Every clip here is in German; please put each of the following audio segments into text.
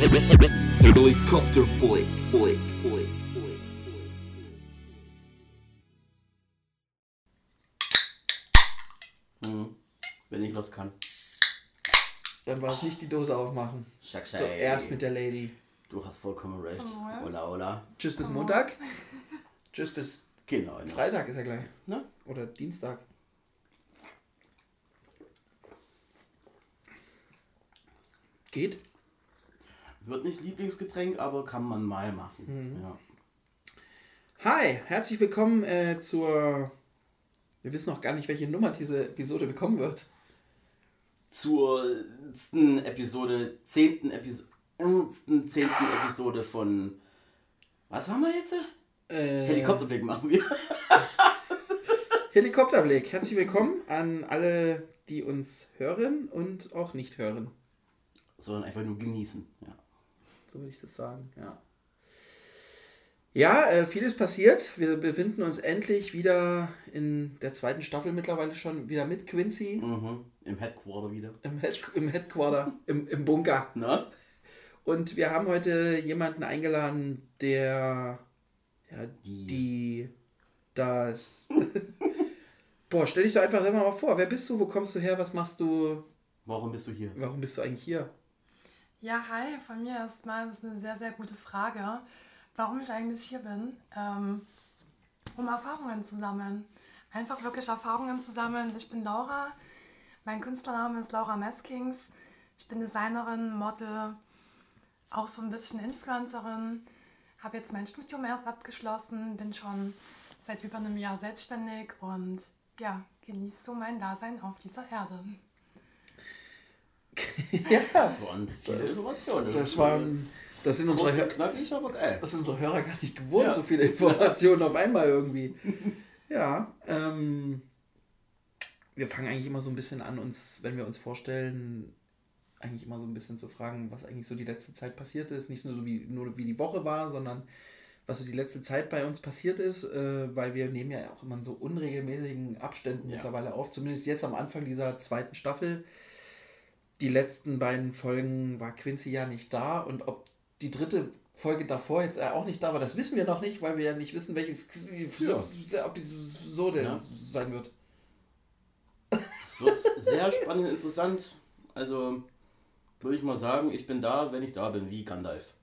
Helikopter Blick, Blick. Mhm. Wenn ich was kann. Dann war es nicht die Dose aufmachen. Schack, So, erst mit der Lady. Du hast vollkommen recht. Ola, ola. Tschüss bis Montag. Tschüss bis Genau. genau. Freitag ist ja gleich. Ne? Oder Dienstag. Geht? Wird nicht Lieblingsgetränk, aber kann man mal machen. Mhm. Ja. Hi, herzlich willkommen äh, zur. Wir wissen noch gar nicht, welche Nummer diese Episode bekommen wird. Zur letzten Episode, zehnten Episode, zehnten Episode von. Was haben wir jetzt? Äh, Helikopterblick machen wir. Helikopterblick. Herzlich willkommen an alle, die uns hören und auch nicht hören. Sondern einfach nur genießen. Ja. So würde ich das sagen, ja. Ja, äh, vieles passiert. Wir befinden uns endlich wieder in der zweiten Staffel mittlerweile schon wieder mit Quincy Mhm. Im Headquarter wieder. im, Head im Headquarter, im, im Bunker. Na? Und wir haben heute jemanden eingeladen, der ja, Die. die das. Boah, stell dich doch einfach selber mal vor. Wer bist du? Wo kommst du her? Was machst du? Warum bist du hier? Warum bist du eigentlich hier? Ja, hi, von mir erstmal das ist eine sehr, sehr gute Frage, warum ich eigentlich hier bin. Ähm, um Erfahrungen zu sammeln. Einfach wirklich Erfahrungen zu sammeln. Ich bin Laura, mein Künstlername ist Laura Meskings. Ich bin Designerin, Model, auch so ein bisschen Influencerin. Habe jetzt mein Studium erst abgeschlossen, bin schon seit über einem Jahr selbstständig und ja, genieße so mein Dasein auf dieser Erde. Ja, Das waren viele Das- Informationen. das ist, waren. Das sind unsere, Hör knackig, aber geil. das sind unsere Hörer gar nicht gewohnt, Ja. so viele Informationen auf einmal irgendwie. Ja, ähm, wir fangen eigentlich immer so ein bisschen an, uns, wenn wir uns vorstellen, eigentlich immer so ein bisschen zu fragen, was eigentlich so die letzte Zeit passiert ist. Nicht nur so wie, nur wie die Woche war, sondern was so die letzte Zeit bei uns passiert ist, äh, weil wir nehmen ja auch immer in so unregelmäßigen Abständen Ja. mittlerweile auf. Zumindest jetzt am Anfang dieser zweiten Staffel. Die letzten beiden Folgen war Quincy ja nicht da und ob die dritte Folge davor jetzt auch nicht da war, das wissen wir noch nicht, weil wir ja nicht wissen, welches Ja. Episode Ja. sein wird. Es wird sehr spannend und interessant. Also würde ich mal sagen, ich bin da, wenn ich da bin, wie Gandalf.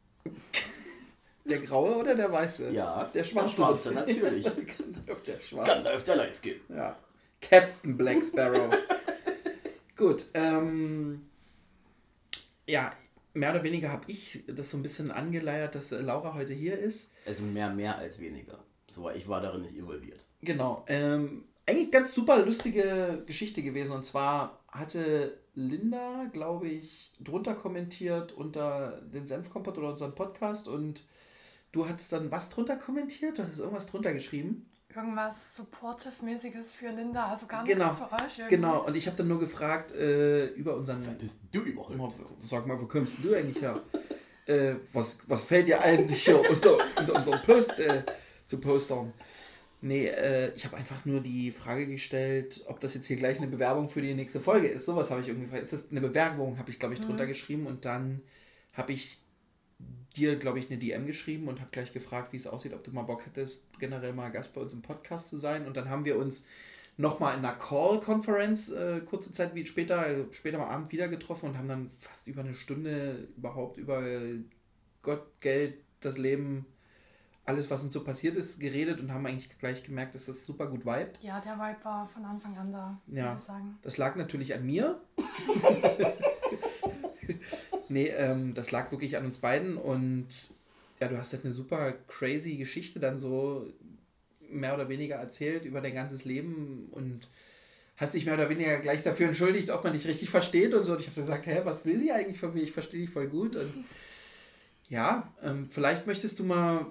Der graue oder der weiße? Ja, der schwarze. der schwarze, natürlich. Gandalf, der schwarze. Gandalf, der Lightskin. Ja. Captain Black Sparrow. Gut, ähm, ja, mehr oder weniger habe ich das so ein bisschen angeleiert, dass äh, Laura heute hier ist. Also mehr, mehr als weniger. So, ich war darin nicht involviert. Genau. Ähm, eigentlich ganz super lustige Geschichte gewesen. Und zwar hatte Linda, glaube ich, drunter kommentiert unter den Senfkompott oder unseren Podcast. Und du hattest dann was drunter kommentiert? Du hattest irgendwas drunter geschrieben? Irgendwas Supportive-mäßiges für Linda, also gar nichts Genau. zu euch. Irgendwie. Genau. Und ich habe dann nur gefragt äh, über unseren Bist du überhaupt? Sag mal, wo kommst du eigentlich her? äh, was, was fällt dir eigentlich hier unter, unter unserem Post äh, zu postern? Nee, äh, ich habe einfach nur die Frage gestellt, ob das jetzt hier gleich eine Bewerbung für die nächste Folge ist. Sowas habe ich irgendwie gefragt. Ist das eine Bewerbung, habe ich, glaube ich, drunter geschrieben. Und dann habe ich dir, glaube ich, eine DM geschrieben und habe gleich gefragt, wie es aussieht, ob du mal Bock hättest, generell mal Gast bei uns im Podcast zu sein. Und dann haben wir uns nochmal in einer Call-Conference äh, kurze Zeit wie später, äh, später am Abend wieder getroffen und haben dann fast über eine Stunde überhaupt über Gott, Geld, das Leben, alles, was uns so passiert ist, geredet und haben eigentlich gleich gemerkt, dass das super gut vibet. Ja, der Vibe war von Anfang an da, Ja. muss ich sagen. Das lag natürlich an mir. nee, ähm, das lag wirklich an uns beiden und ja, du hast halt eine super crazy Geschichte dann so mehr oder weniger erzählt über dein ganzes Leben und hast dich mehr oder weniger gleich dafür entschuldigt, ob man dich richtig versteht und so. Und ich habe so gesagt, hä, was will sie eigentlich von mir? Ich verstehe dich voll gut. Und ja, ähm, vielleicht möchtest du mal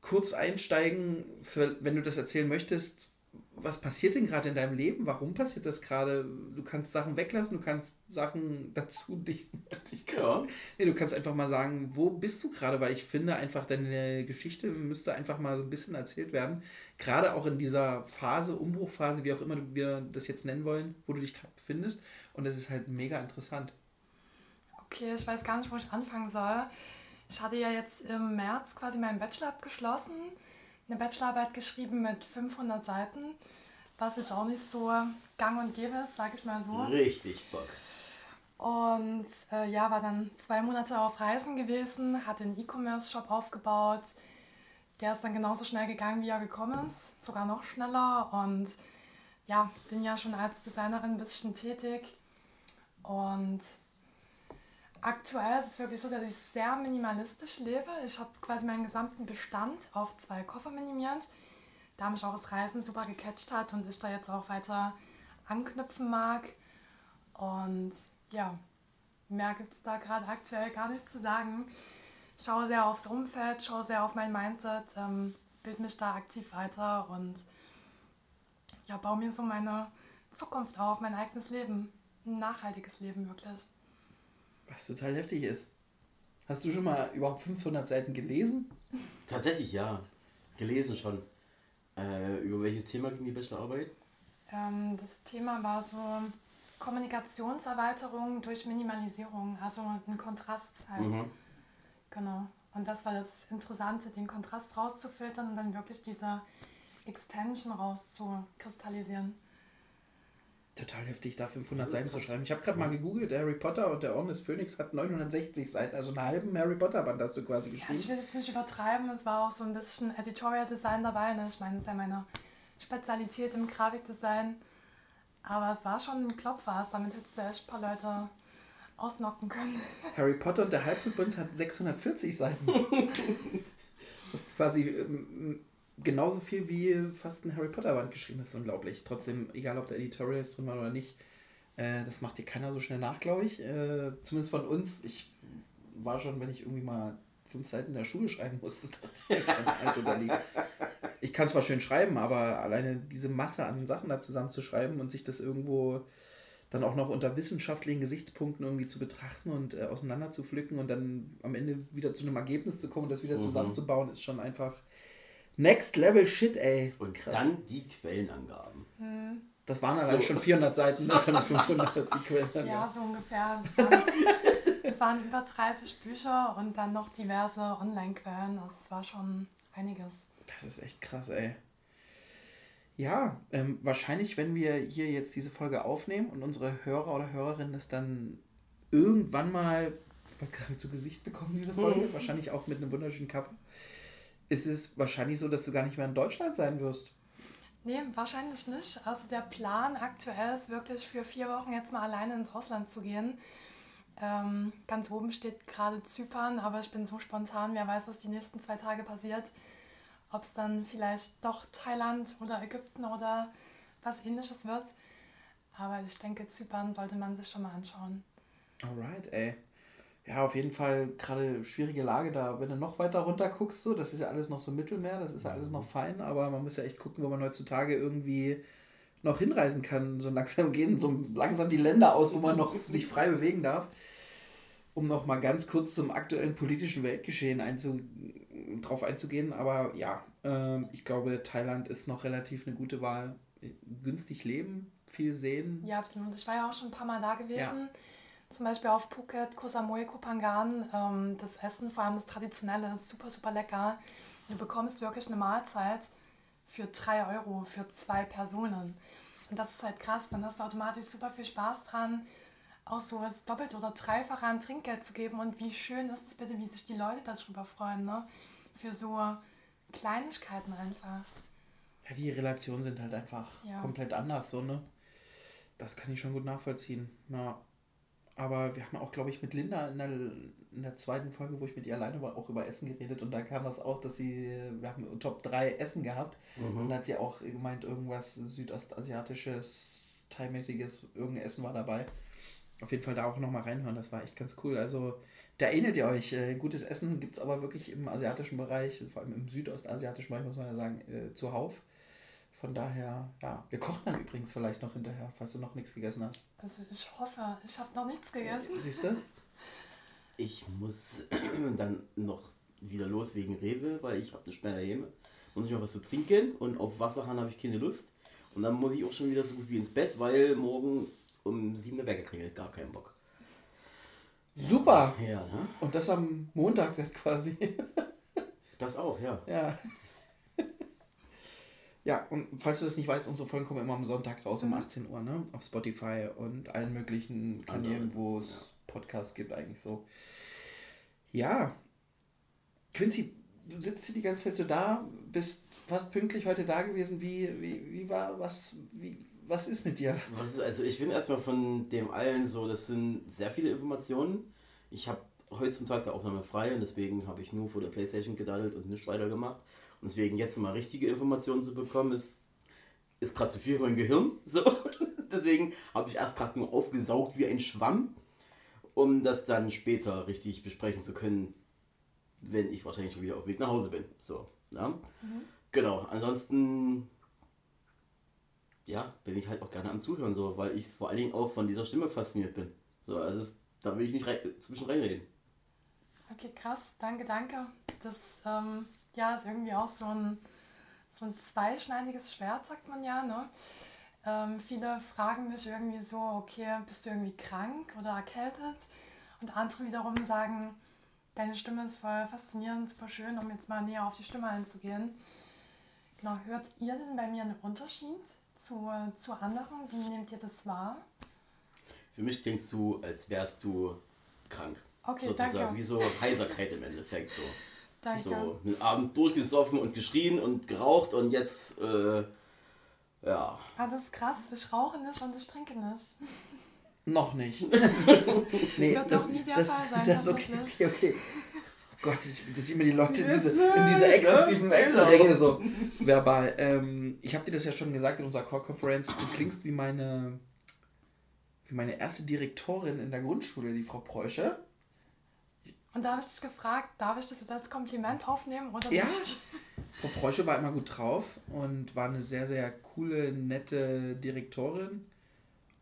kurz einsteigen, für, wenn du das erzählen möchtest, was passiert denn gerade in deinem Leben? Warum passiert das gerade? Du kannst Sachen weglassen, du kannst Sachen dazu dichten. Ich Ja. nee, du kannst einfach mal sagen, wo bist du gerade? Weil ich finde einfach, deine Geschichte müsste einfach mal so ein bisschen erzählt werden. Gerade auch in dieser Phase, Umbruchphase, wie auch immer wir das jetzt nennen wollen, wo du dich gerade befindest. Und das ist halt mega interessant. Okay, ich weiß gar nicht, wo ich anfangen soll. Ich hatte ja jetzt im März quasi meinen Bachelor abgeschlossen, eine Bachelorarbeit geschrieben mit 500 Seiten, was jetzt auch nicht so gang und gäbe ist, sag ich mal so. Richtig Bock. Und äh, ja, war dann zwei Monate auf Reisen gewesen, hatte einen E-Commerce-Shop aufgebaut. Der ist dann genauso schnell gegangen, wie er gekommen ist, sogar noch schneller. Und ja, bin ja schon als Designerin ein bisschen tätig. Und aktuell ist es wirklich so, dass ich sehr minimalistisch lebe. Ich habe quasi meinen gesamten Bestand auf zwei Koffer minimiert, da mich auch das Reisen super gecatcht hat und ich da jetzt auch weiter anknüpfen mag. Und ja, mehr gibt es da gerade aktuell gar nichts zu sagen. Schaue sehr aufs Umfeld, schaue sehr auf mein Mindset, ähm, bild mich da aktiv weiter und ja, baue mir so meine Zukunft auf, mein eigenes Leben. Ein nachhaltiges Leben, wirklich. Was total heftig ist. Hast du schon mal überhaupt 500 Seiten gelesen? Tatsächlich ja. Gelesen schon. Äh, über welches Thema ging die Bachelorarbeit? Ähm, das Thema war so Kommunikationserweiterung durch Minimalisierung, also ein Kontrast halt. Mhm. Genau. Und das war das Interessante, den Kontrast rauszufiltern und dann wirklich diese Extension rauszukristallisieren. Total heftig, da 500 Das ist Seiten zu krass. schreiben. Ich habe gerade mal gegoogelt, Harry Potter und der Orden des Phönix hat 960 Seiten, also einen halben Harry Potter Band hast du quasi Ja, ich geschrieben. will jetzt nicht übertreiben, es war auch so ein bisschen Editorial Design dabei. Ne? Ich meine, das ist ja meine Spezialität im Grafikdesign. Aber es war schon ein Klopfers, damit hättest du echt ein paar Leute ausnocken können. Harry Potter und der Halbblut hat 640 Seiten. das ist quasi ähm, genauso viel wie fast ein Harry Potter Band geschrieben. Das ist unglaublich. Trotzdem, egal ob da Editorials drin waren oder nicht, äh, das macht dir keiner so schnell nach, glaube ich. Äh, zumindest von uns. Ich war schon, wenn ich irgendwie mal fünf Seiten in der Schule schreiben musste, dachte ich schon alt oder lieb. Ich kann zwar schön schreiben, aber alleine diese Masse an Sachen da zusammenzuschreiben und sich das irgendwo dann auch noch unter wissenschaftlichen Gesichtspunkten irgendwie zu betrachten und äh, auseinander zu pflücken und dann am Ende wieder zu einem Ergebnis zu kommen und das wieder Mhm. zusammenzubauen, ist schon einfach next level shit, ey. Und dann die Quellenangaben. Das waren allein So. schon 400 Seiten, das waren 500 die Quellen. Ja, so ungefähr. Also es, waren, es waren über 30 Bücher und dann noch diverse Online-Quellen. Also es war schon einiges. Das ist echt krass, ey. Ja, ähm, wahrscheinlich, wenn wir hier jetzt diese Folge aufnehmen und unsere Hörer oder Hörerinnen das dann irgendwann mal zu Gesicht bekommen, diese Folge, wahrscheinlich auch mit einem wunderschönen Cover, ist es wahrscheinlich so, dass du gar nicht mehr in Deutschland sein wirst. Nee, wahrscheinlich nicht. Also der Plan aktuell ist wirklich für vier Wochen jetzt mal alleine ins Ausland zu gehen. Ähm, ganz oben steht gerade Zypern, aber ich bin so spontan, wer weiß, was die nächsten zwei Tage passiert. Ob es dann vielleicht doch Thailand oder Ägypten oder was ähnliches wird. Aber ich denke, Zypern sollte man sich schon mal anschauen. Alright, ey. Ja, auf jeden Fall gerade schwierige Lage da. Wenn du noch weiter runter guckst, so, das ist ja alles noch so Mittelmeer, das ist ja alles noch fein, aber man muss ja echt gucken, wo man heutzutage irgendwie noch hinreisen kann. So langsam gehen so langsam die Länder aus, wo man noch sich frei bewegen darf. Um noch mal ganz kurz zum aktuellen politischen Weltgeschehen einzu drauf einzugehen. Aber ja, ähm, ich glaube, Thailand ist noch relativ eine gute Wahl. Günstig leben, viel sehen. Ja, absolut. Ich war ja auch schon ein paar Mal da gewesen. Zum Beispiel auf Phuket, Koh Samui, Koh Phangan. Ähm, das Essen, vor allem das Traditionelle, ist super, super lecker. Du bekommst wirklich eine Mahlzeit für 3 Euro für zwei Personen. Und das ist halt krass. Dann hast du automatisch super viel Spaß dran, auch so das Doppelte oder Dreifache an Trinkgeld zu geben. Und wie schön ist es bitte, wie sich die Leute darüber freuen, ne? Für so Kleinigkeiten einfach. Ja, die Relationen sind halt einfach Ja. komplett anders, so, ne? Das kann ich schon gut nachvollziehen. Ja. Aber wir haben auch, glaube ich, mit Linda in der, in der zweiten Folge, wo ich mit ihr alleine war, auch über Essen geredet und da kam das auch, dass sie, wir haben Top 3 Essen gehabt und da hat sie auch gemeint, irgendwas südostasiatisches, thaimäßiges, irgendein Essen war dabei. Auf jeden Fall da auch nochmal reinhören, das war echt ganz cool. Also, da erinnert ihr euch, äh, gutes Essen gibt es aber wirklich im asiatischen Bereich, vor allem im südostasiatischen Bereich, muss man ja sagen, äh, zuhauf. Von daher, ja, wir kochen dann übrigens vielleicht noch hinterher, falls du noch nichts gegessen hast. Also ich hoffe, ich habe noch nichts gegessen. Siehst du? Ich muss dann noch wieder los wegen Rewe, weil ich habe mehr daheim. Muss ich noch was zu trinken und auf Wasserhahn habe ich keine Lust. Und dann muss ich auch schon wieder so gut wie ins Bett, weil morgen um 7 Uhr Wecker klingelt. Gar keinen Bock. Super. Ja, ne? Und das am Montag dann quasi. Das auch, ja. ja. Ja, und falls du das nicht weißt, unsere Folgen kommen immer am Sonntag raus um 18 Uhr, ne? Auf Spotify und allen möglichen Kanälen, Anderen, wo es Podcasts gibt, eigentlich so. Ja. Quincy, du sitzt hier die ganze Zeit so da, bist fast pünktlich heute da gewesen. Wie, wie, wie war, was, wie, was ist mit dir? Was ist, also ich bin erstmal von dem allen so, das sind sehr viele Informationen. Ich habe heute zum Tag der Aufnahme frei und deswegen habe ich nur vor der Playstation gedaddelt und nicht weitergemacht. Und deswegen jetzt mal richtige Informationen zu bekommen, ist, ist gerade zu viel für mein Gehirn. So. deswegen habe ich erst gerade nur aufgesaugt wie ein Schwamm, um das dann später richtig besprechen zu können, wenn ich wahrscheinlich schon wieder auf Weg nach Hause bin. So. Ja? Genau. Ansonsten ja, bin ich halt auch gerne am Zuhören, so, weil ich vor allen Dingen auch von dieser Stimme fasziniert bin. So, also es, da will ich nicht rein, zwischen reinreden. Okay, krass, danke, danke. Das ähm, ja, ist irgendwie auch so ein, so ein zweischneidiges Schwert, sagt man ja. Ne? Ähm, viele fragen mich irgendwie so, okay, bist du irgendwie krank oder erkältet? Und andere wiederum sagen, deine Stimme ist voll faszinierend, super schön, um jetzt mal näher auf die Stimme einzugehen. Genau, hört ihr denn bei mir einen Unterschied zu, zu anderen? Wie nehmt ihr das wahr? Für mich klingst du, als wärst du krank. Okay, sozusagen. danke. Wie so Heiserkeit im Endeffekt. So. Danke. so den Abend durchgesoffen und geschrien und geraucht und jetzt, äh, ja. Ah, das ist krass. Ich rauche nicht und ich trinke nicht. Noch nicht. nee, Wird doch nie der Fall sein, Das, okay, tatsächlich. okay, okay. Oh Gott, ich, dass immer die Leute in diese, in diese äh, exzessiven. Ränge so verbal. Ähm, ich habe dir das ja schon gesagt in unserer Call-Konferenz. Du klingst wie meine, wie meine erste Direktorin in der Grundschule, die Frau Preusche. Und da habe ich dich gefragt, darf ich das jetzt als Kompliment aufnehmen oder Ja. nicht? Frau Preusche war immer gut drauf und war eine sehr, sehr coole, nette Direktorin.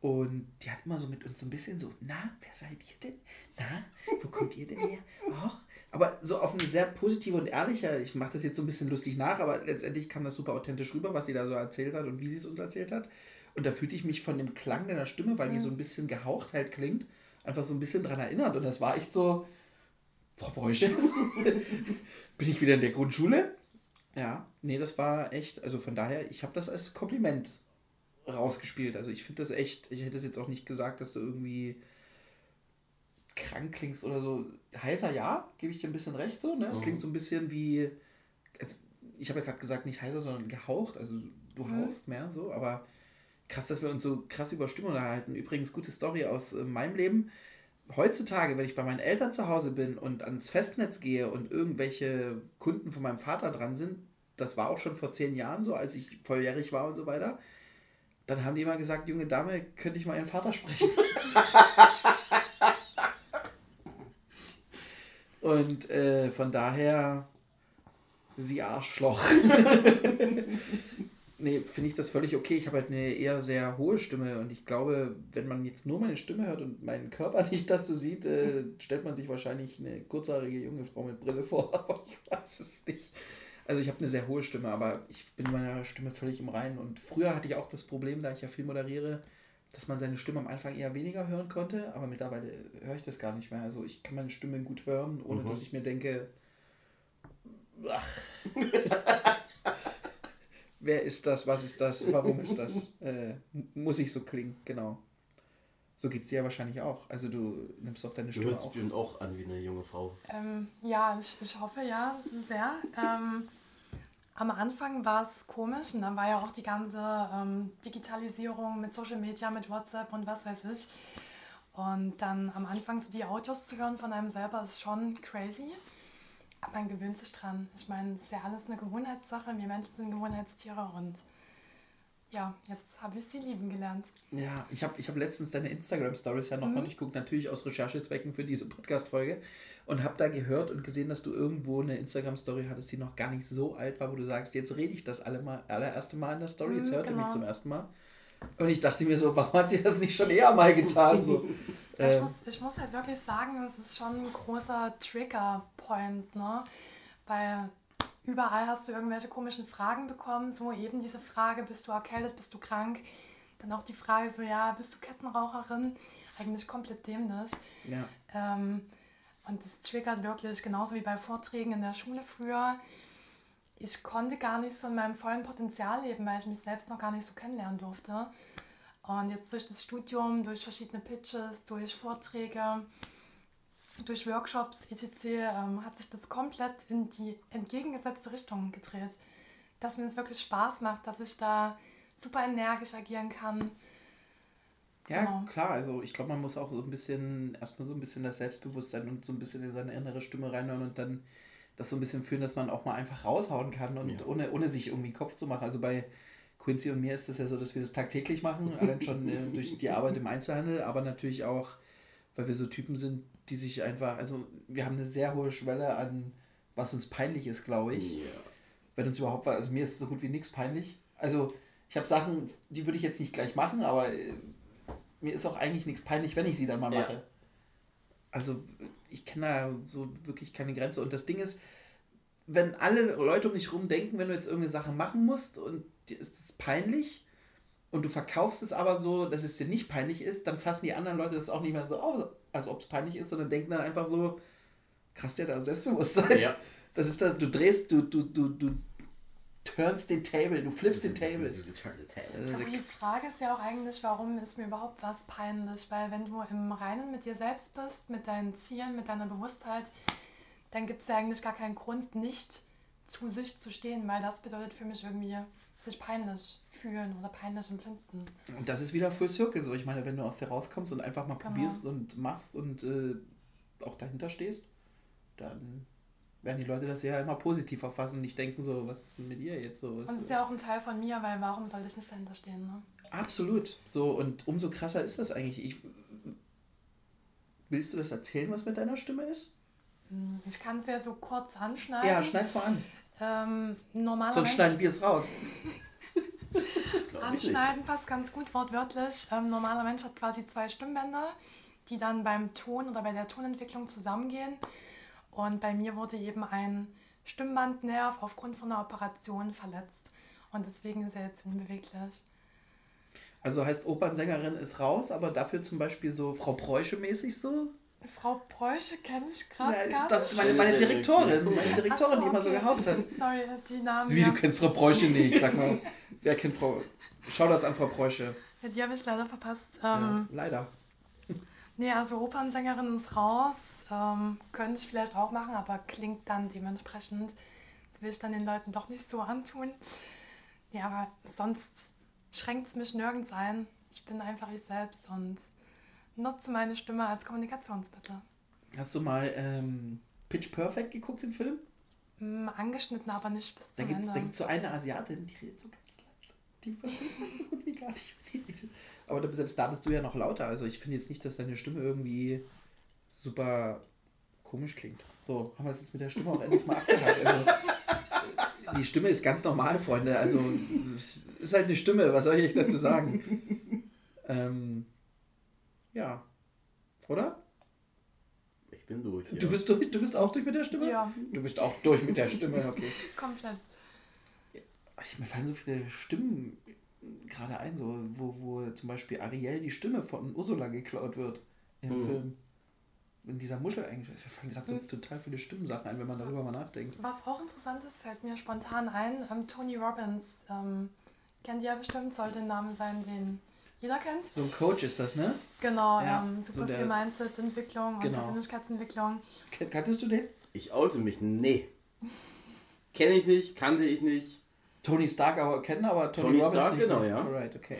Und die hat immer so mit uns so ein bisschen so, na, wer seid ihr denn? Na, wo kommt ihr denn her? Och. Aber so auf eine sehr positive und ehrliche, ich mache das jetzt so ein bisschen lustig nach, aber letztendlich kam das super authentisch rüber, was sie da so erzählt hat und wie sie es uns erzählt hat. Und da fühlte ich mich von dem Klang deiner Stimme, weil die so ein bisschen gehaucht halt klingt, einfach so ein bisschen dran erinnert. Und das war echt so, Frau Bräusche, bin ich wieder in der Grundschule? Ja, nee, das war echt, also von daher, ich habe das als Kompliment rausgespielt. Also ich finde das echt, ich hätte es jetzt auch nicht gesagt, dass du irgendwie krank klingst oder so. Heißer ja, gebe ich dir ein bisschen recht so, ne? Es Mhm. klingt so ein bisschen wie, also ich habe ja gerade gesagt, nicht heißer, sondern gehaucht, also du Mhm. haust mehr so, aber krass, dass wir uns so krass über Stimme unterhalten. Übrigens, gute Story aus äh, meinem Leben. Heutzutage, wenn ich bei meinen Eltern zu Hause bin und ans Festnetz gehe und irgendwelche Kunden von meinem Vater dran sind, das war auch schon vor zehn Jahren so, als ich volljährig war und so weiter, dann haben die immer gesagt, junge Dame, könnte ich mal ihren Vater sprechen? und äh, von daher, sie Arschloch. nee, finde ich das völlig okay. Ich habe halt eine eher sehr hohe Stimme und ich glaube, wenn man jetzt nur meine Stimme hört und meinen Körper nicht dazu sieht, äh, stellt man sich wahrscheinlich eine kurzhaarige junge Frau mit Brille vor, aber ich weiß es nicht. Also ich habe eine sehr hohe Stimme, aber ich bin meiner Stimme völlig im Reinen. Und früher hatte ich auch das Problem, da ich ja viel moderiere, dass man seine Stimme am Anfang eher weniger hören konnte, aber mittlerweile höre ich das gar nicht mehr. Also ich kann meine Stimme gut hören, ohne Mhm. dass ich mir denke, ach, wer ist das, was ist das, warum ist das, äh, muss ich so klingen, genau. So geht es dir ja wahrscheinlich auch. Also du nimmst auch deine Du Stimme hörst dich auf. bestimmt auch an wie eine junge Frau. Ähm, ja, ich, ich hoffe ja sehr. Ähm, am Anfang war es komisch und dann war ja auch die ganze ähm, Digitalisierung mit Social Media, mit WhatsApp und was weiß ich. Und dann am Anfang so die Audios zu hören von einem selber ist schon crazy. Aber man gewöhnt sich dran. Ich meine, es ist ja alles eine Gewohnheitssache. Wir Menschen sind Gewohnheitstiere und ja, jetzt habe ich sie lieben gelernt. Ja, ich habe ich hab letztens deine Instagram-Stories ja noch Mhm. mal durchgeguckt, natürlich aus Recherchezwecken für diese Podcast-Folge und habe da gehört und gesehen, dass du irgendwo eine Instagram-Story hattest, die noch gar nicht so alt war, wo du sagst, jetzt rede ich das alle mal, allererste Mal in der Story, jetzt Mhm, hört ihr mich genau. zum ersten Mal. Und ich dachte mir so, warum hat sie das nicht schon eher mal getan? So, Ich, ähm, muss, ich muss halt wirklich sagen, es ist schon ein großer Trigger-Point, ne? Weil überall hast du irgendwelche komischen Fragen bekommen, so eben diese Frage, bist du erkältet, bist du krank? Dann auch die Frage so, ja, bist du Kettenraucherin? Eigentlich komplett dämlich. Ja. Ähm, und das triggert wirklich genauso wie bei Vorträgen in der Schule früher. Ich konnte gar nicht so in meinem vollen Potenzial leben, weil ich mich selbst noch gar nicht so kennenlernen durfte. Und jetzt durch das Studium, durch verschiedene Pitches, durch Vorträge, durch Workshops, etc., ähm, hat sich das komplett in die entgegengesetzte Richtung gedreht. Dass mir es wirklich Spaß macht, dass ich da super energisch agieren kann. Ja, Genau. klar, also ich glaube, man muss auch so ein bisschen, erstmal so ein bisschen das Selbstbewusstsein und so ein bisschen in seine innere Stimme reinhören und dann das so ein bisschen fühlen, dass man auch mal einfach raushauen kann und Ja. ohne, ohne sich irgendwie Kopf zu machen. Also bei Quincy und mir ist das ja so, dass wir das tagtäglich machen, allein schon äh, durch die Arbeit im Einzelhandel, aber natürlich auch, weil wir so Typen sind, die sich einfach, also wir haben eine sehr hohe Schwelle an, was uns peinlich ist, glaube ich Ja. wenn uns überhaupt was, also mir ist so gut wie nichts peinlich. Also ich habe Sachen, die würde ich jetzt nicht gleich machen, aber äh, mir ist auch eigentlich nichts peinlich, wenn ich sie dann mal Ja. mache. Also ich kenne da so wirklich keine Grenze. Und das Ding ist, wenn alle Leute um dich rum denken, wenn du jetzt irgendeine Sache machen musst und dir ist es peinlich und du verkaufst es aber so, dass es dir nicht peinlich ist, dann fassen die anderen Leute das auch nicht mehr so auf, als ob es peinlich ist, sondern denken dann einfach so, krass, der hat da Selbstbewusstsein. Ja. Das ist das, du drehst, du, du, du, du turnst den Table, du flippst den Table. Turn the table. Also die Frage ist ja auch eigentlich, warum ist mir überhaupt was peinlich? Weil wenn du im Reinen mit dir selbst bist, mit deinen Zielen, mit deiner Bewusstheit, dann gibt es ja eigentlich gar keinen Grund, nicht zu sich zu stehen, weil das bedeutet für mich irgendwie sich peinlich fühlen oder peinlich empfinden. Und das ist wieder Full Circle so. Ich meine, wenn du aus dir rauskommst und einfach mal Genau. probierst und machst und äh, auch dahinter stehst, dann werden die Leute das ja immer positiv auffassen und nicht denken so, was ist denn mit ihr jetzt so? Und es ist ja auch ein Teil von mir, weil warum sollte ich nicht dahinter stehen? Ne? Absolut. So, und umso krasser ist das eigentlich. Ich, willst du das erzählen, was mit deiner Stimme ist? Hm, Ich kann es ja so kurz anschneiden. Ja, schneid's mal an. ähm, ein normaler Sonst schneiden wir es raus. Anschneiden passt ganz gut wortwörtlich. Ähm, normaler Mensch hat quasi zwei Stimmbänder, die dann beim Ton oder bei der Tonentwicklung zusammengehen. Und bei mir wurde eben ein Stimmbandnerv aufgrund von einer Operation verletzt. Und deswegen ist er jetzt unbeweglich. Also heißt Opernsängerin ist raus, aber dafür zum Beispiel so Frau Preusche-mäßig so? Frau Bräuche kenne ich gerade Ja, gar das ist nicht. meine, meine Direktorin, meine Direktorin, so, die immer so gehaucht hat. Sorry, die Namen. Wie, ja. du kennst Frau Bräuche nicht, sag mal. Wer kennt Frau... Shoutouts an Frau Bräuche. Ja, die habe ich leider verpasst. Ja, Ähm, leider. Nee, also Opernsängerin ist raus. Ähm, könnte ich vielleicht auch machen, aber klingt dann dementsprechend. Das will ich dann den Leuten doch nicht so antun. Ja, aber sonst schränkt es mich nirgends ein. Ich bin einfach ich selbst und nutze meine Stimme als Kommunikationsmittel. Hast du mal ähm, Pitch Perfect geguckt, den Film? Mm, angeschnitten, aber nicht bis Da zum gibt es Ende. so eine Asiatin, die redet so. Die versteht man so gut wie gar nicht, wie die redet. Aber selbst da bist du ja noch lauter. Also ich finde jetzt nicht, dass deine Stimme irgendwie super komisch klingt. So, haben wir es jetzt mit der Stimme auch endlich mal abgehakt. Also, die Stimme ist ganz normal, Freunde. Also es ist halt eine Stimme, was soll ich euch dazu sagen? ähm, ja. Oder? Ich bin durch. Ja. Du bist durch, du bist auch durch mit der Stimme? Ja, Du bist auch durch mit der Stimme, okay. komplett. Ich, mir fallen so viele Stimmen gerade ein, so, wo, wo zum Beispiel Ariel die Stimme von Ursula geklaut wird im Mhm. Film. In dieser Muschel eigentlich. Mir fallen gerade so total viele Stimmensachen ein, wenn man darüber mal nachdenkt. Was auch interessant ist, fällt mir spontan ein, ähm, Tony Robbins. Ähm, kennt ihr ja bestimmt, soll den Namen sein, den jeder kennt. So ein Coach ist das, ne? Genau, Ja, ähm, so super der- viel Mindset-Entwicklung und Genau. Persönlichkeitsentwicklung. Ken- Kanntest du den? Ich oute mich. Nee. Kenne ich nicht, kannte ich nicht. Tony Stark aber kennen, aber Tony, Tony Robbins Stark, nicht. genau, noch. ja. Alright, okay.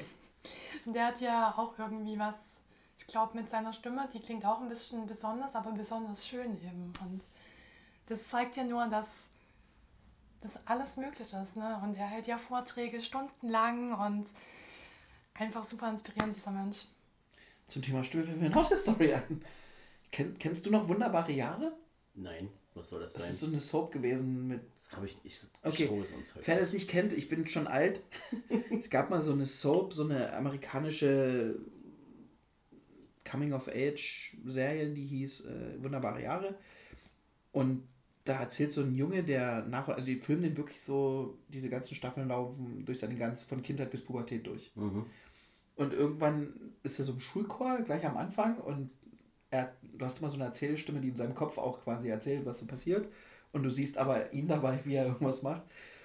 Der hat ja auch irgendwie was, ich glaube, mit seiner Stimme, die klingt auch ein bisschen besonders, aber besonders schön eben. Und das zeigt ja nur, dass das alles möglich ist. Ne? Und er hält ja Vorträge stundenlang und einfach super inspirierend, dieser Mensch. Zum Thema Stimme fällt mir noch eine Story ein. Kenn, kennst du noch Wunderbare Jahre? Nein, was soll das Das sein? ist so eine Soap gewesen mit Das habe ich. Ich Okay. es uns heute. Wer das nicht kennt, ich bin schon alt. es gab mal so eine Soap, so eine amerikanische Coming-of-Age-Serie, die hieß äh, Wunderbare Jahre. Und da erzählt so ein Junge, der nach, also die filmen den wirklich so, diese ganzen Staffeln laufen durch seine ganze, von Kindheit bis Pubertät durch. Mhm. Und irgendwann ist er so im Schulchor, gleich am Anfang. Und er, du hast immer so eine Erzählstimme, die in seinem Kopf auch quasi erzählt, was so passiert. Und du siehst aber ihn dabei, wie er irgendwas macht.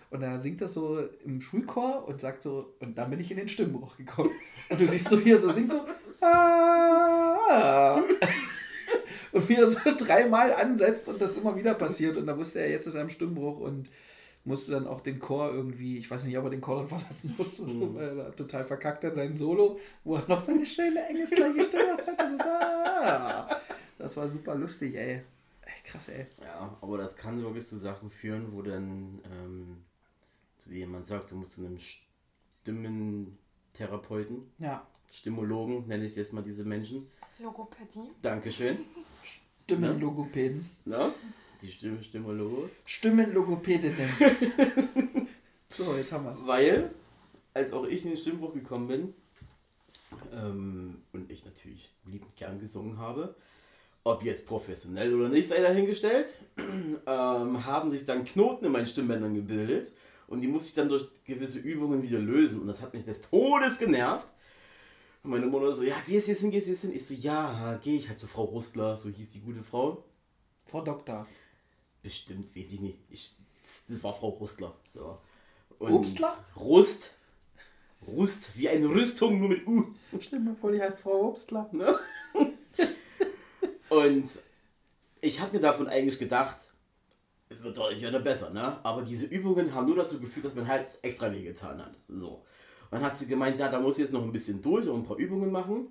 Und er singt das so im Schulchor und sagt so, und dann bin ich in den Stimmbruch gekommen. Und du siehst so, wie er so singt, so, ah, und wie er so dreimal ansetzt und das immer wieder passiert. Und da wusste er, jetzt ist er im Stimmbruch und musste dann auch den Chor irgendwie, ich weiß nicht, ob er den Chor dann verlassen musste, Mhm. weil er total verkackt hat, sein Solo, wo er noch seine schöne, engelsgleiche Stimme hat. Und so, ah, das war super lustig, ey. Ey, Krass, ey. Ja, aber das kann wirklich zu Sachen führen, wo dann ähm, zu dir jemand sagt, du musst zu einem Stimmentherapeuten, Ja, Stimmologen, nenne ich jetzt mal diese Menschen. Logopädie. Dankeschön. Stimmenlogopäden. Na? Die Stimme, Stimmologos. Stimmenlogopädinnen. so, jetzt haben wir es. Weil, als auch ich in den Stimmbruch gekommen bin ähm, und ich natürlich liebend gern gesungen habe, ob jetzt professionell oder nicht, sei dahingestellt, ähm, haben sich dann Knoten in meinen Stimmbändern gebildet und die musste ich dann durch gewisse Übungen wieder lösen und das hat mich des Todes genervt. Und meine Mutter so, ja, gehst jetzt hin, gehst jetzt hin. Ich so, ja, geh ich halt zu Frau Rustler, so hieß die gute Frau. Frau Doktor. Bestimmt, weiß ich nicht. Ich, das war Frau Rustler. So. Und Obstler? Rust. Rust, wie eine Rüstung, nur mit U. Stimmt mir vor, die heißt Frau Obstler. Ne? Und ich habe mir davon eigentlich gedacht, es wird deutlich wieder besser, ne? Aber diese Übungen haben nur dazu geführt, dass mein Hals extra weh getan hat. So. Und dann hat sie gemeint, ja, da muss ich jetzt noch ein bisschen durch und ein paar Übungen machen.